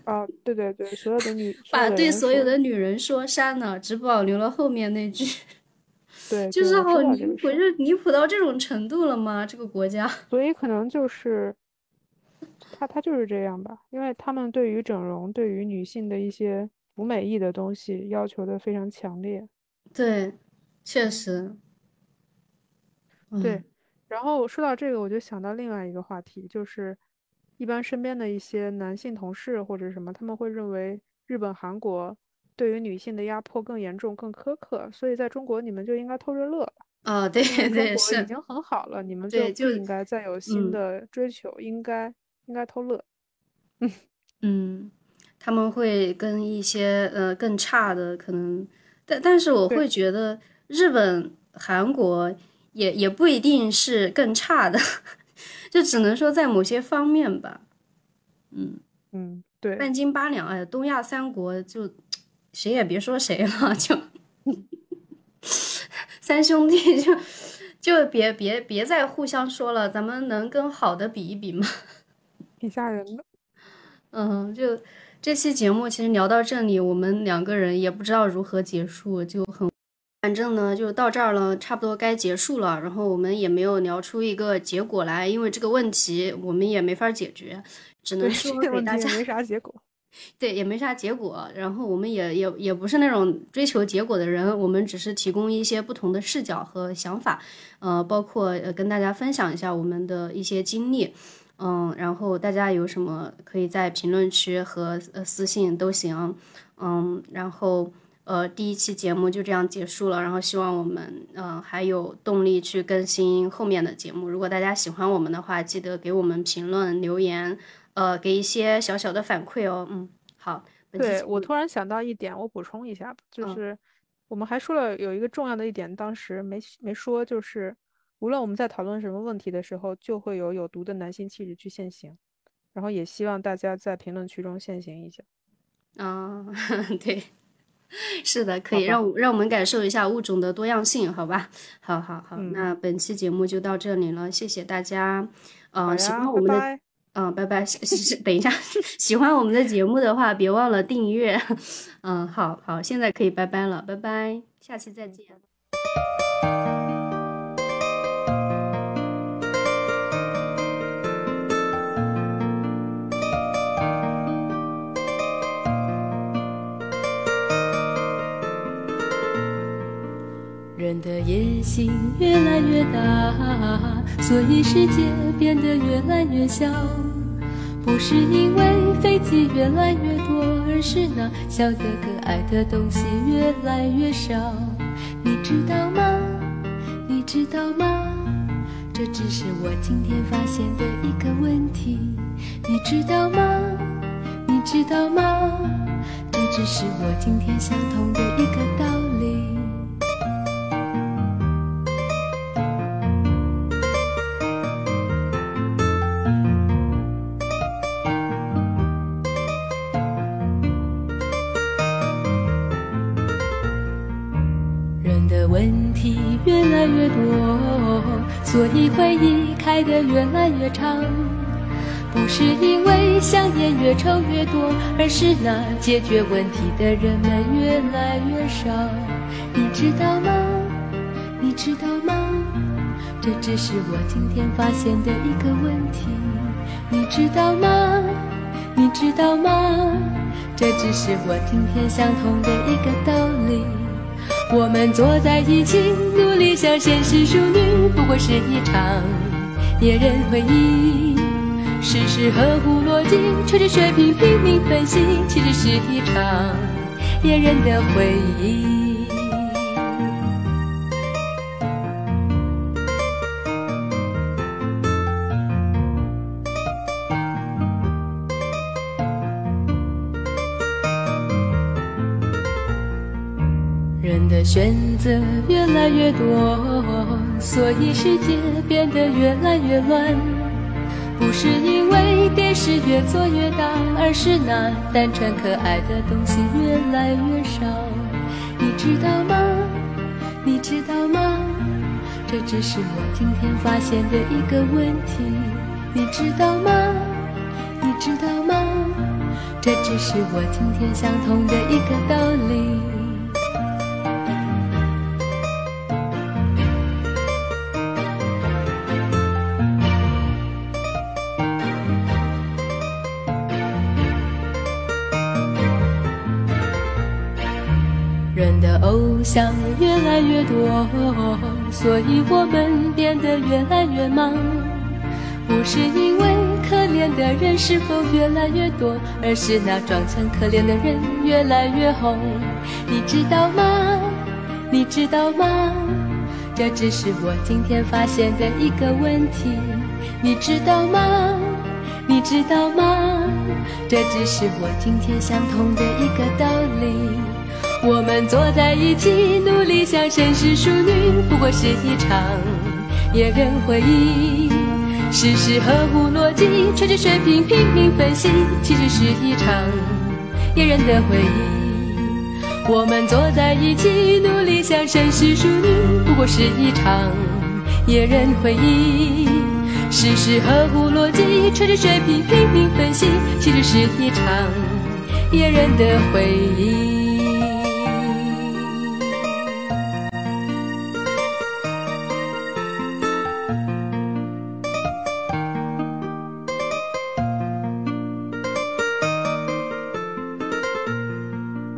Speaker 2: 啊，对对对，所有的女
Speaker 1: 把对所有的女人说删了，只保留了后面那句。[laughs]
Speaker 2: 对，
Speaker 1: 就是好离
Speaker 2: 谱，
Speaker 1: 就离谱到这种程度了吗？这个国家，[laughs]
Speaker 2: 所以可能就是。他他就是这样吧，因为他们对于整容、对于女性的一些不美意的东西要求的非常强烈。
Speaker 1: 对，确实。
Speaker 2: 对，然后说到这个，我就想到另外一个话题，就是一般身边的一些男性同事或者什么，他们会认为日本、韩国对于女性的压迫更严重、更苛刻，所以在中国你们就应该偷着乐。
Speaker 1: 啊，对对是，
Speaker 2: 已经很好了，你们就不应该再有新的追求，应该。应该偷乐，
Speaker 1: 嗯 [laughs] 嗯，他们会跟一些呃更差的可能，但但是我会觉得日本、韩国也也不一定是更差的，[laughs] 就只能说在某些方面吧，
Speaker 2: 嗯嗯，对，
Speaker 1: 半斤八两，哎，东亚三国就谁也别说谁了，[laughs] 就 [laughs] 三兄弟就就别别别再互相说了，咱们能跟好的比一比吗？
Speaker 2: 挺吓人的，
Speaker 1: 嗯，就这期节目其实聊到这里，我们两个人也不知道如何结束，就很，反正呢就到这儿了，差不多该结束了。然后我们也没有聊出一个结果来，因为这个问题我们也没法解决，只能说给大家
Speaker 2: 没啥结果，[laughs]
Speaker 1: 对，也没啥结果。然后我们也也也不是那种追求结果的人，我们只是提供一些不同的视角和想法，呃，包括呃跟大家分享一下我们的一些经历。嗯，然后大家有什么可以在评论区和呃私信都行，嗯，然后呃第一期节目就这样结束了，然后希望我们嗯还有动力去更新后面的节目。如果大家喜欢我们的话，记得给我们评论留言，呃，给一些小小的反馈哦。嗯，好。
Speaker 2: 对我突然想到一点，我补充一下，就是我们还说了有一个重要的一点，当时没没说，就是。无论我们在讨论什么问题的时候，就会有有毒的男性气质去现形，然后也希望大家在评论区中现形一下。
Speaker 1: 啊，[laughs] 对，是的，可以让让我们感受一下物种的多样性，好吧？好好好，那本期节目就到这里了，谢谢大家。嗯，喜欢我们的，嗯，拜拜。等一下，[laughs] 喜欢我们的节目的话，别忘了订阅。[laughs] 嗯，好好，现在可以拜拜了，拜拜，下期再见。
Speaker 3: 人的野心越来越大，所以世界变得越来越小。不是因为飞机越来越多，而是那小的可爱的东西越来越少。你知道吗？你知道吗？这只是我今天发现的一个问题。你知道吗？你知道吗？这只是我今天想通的一个道理。来越多，所以回忆开得越来越长。不是因为香烟越抽越多，而是那解决问题的人们越来越少。你知道吗？你知道吗？这只是我今天发现的一个问题。你知道吗？你知道吗？这只是我今天想通的一个道理。我们坐在一起，努现实淑女，不过是一场野人回忆。事实合乎逻辑，吹着水平拼命分析，其实是一场野人的回忆。人的选择越越多，所以世界变得越来越乱。不是因为电视越做越大，而是那单纯可爱的东西越来越少。你知道吗？你知道吗？这只是我今天发现的一个问题。你知道吗？你知道吗？这只是我今天想通的一个道理。的越来越多，所以我们变得越来越忙。不是因为可怜的人是否越来越多，而是那装成可怜的人越来越红。你知道吗？你知道吗？这只是我今天发现的一个问题。你知道吗？你知道吗？这只是我今天想通的一个道理。我们坐在一起，努力想绅士淑女，不过是一场野人回忆。事事合乎逻辑，吹着水平拼命分析，其实是一场。野人的回忆。我们坐在一起，努力想绅士淑女，不过是一场。野人回忆。事事合乎逻辑，吹着水平拼命分析，其实是一场。野人的回忆。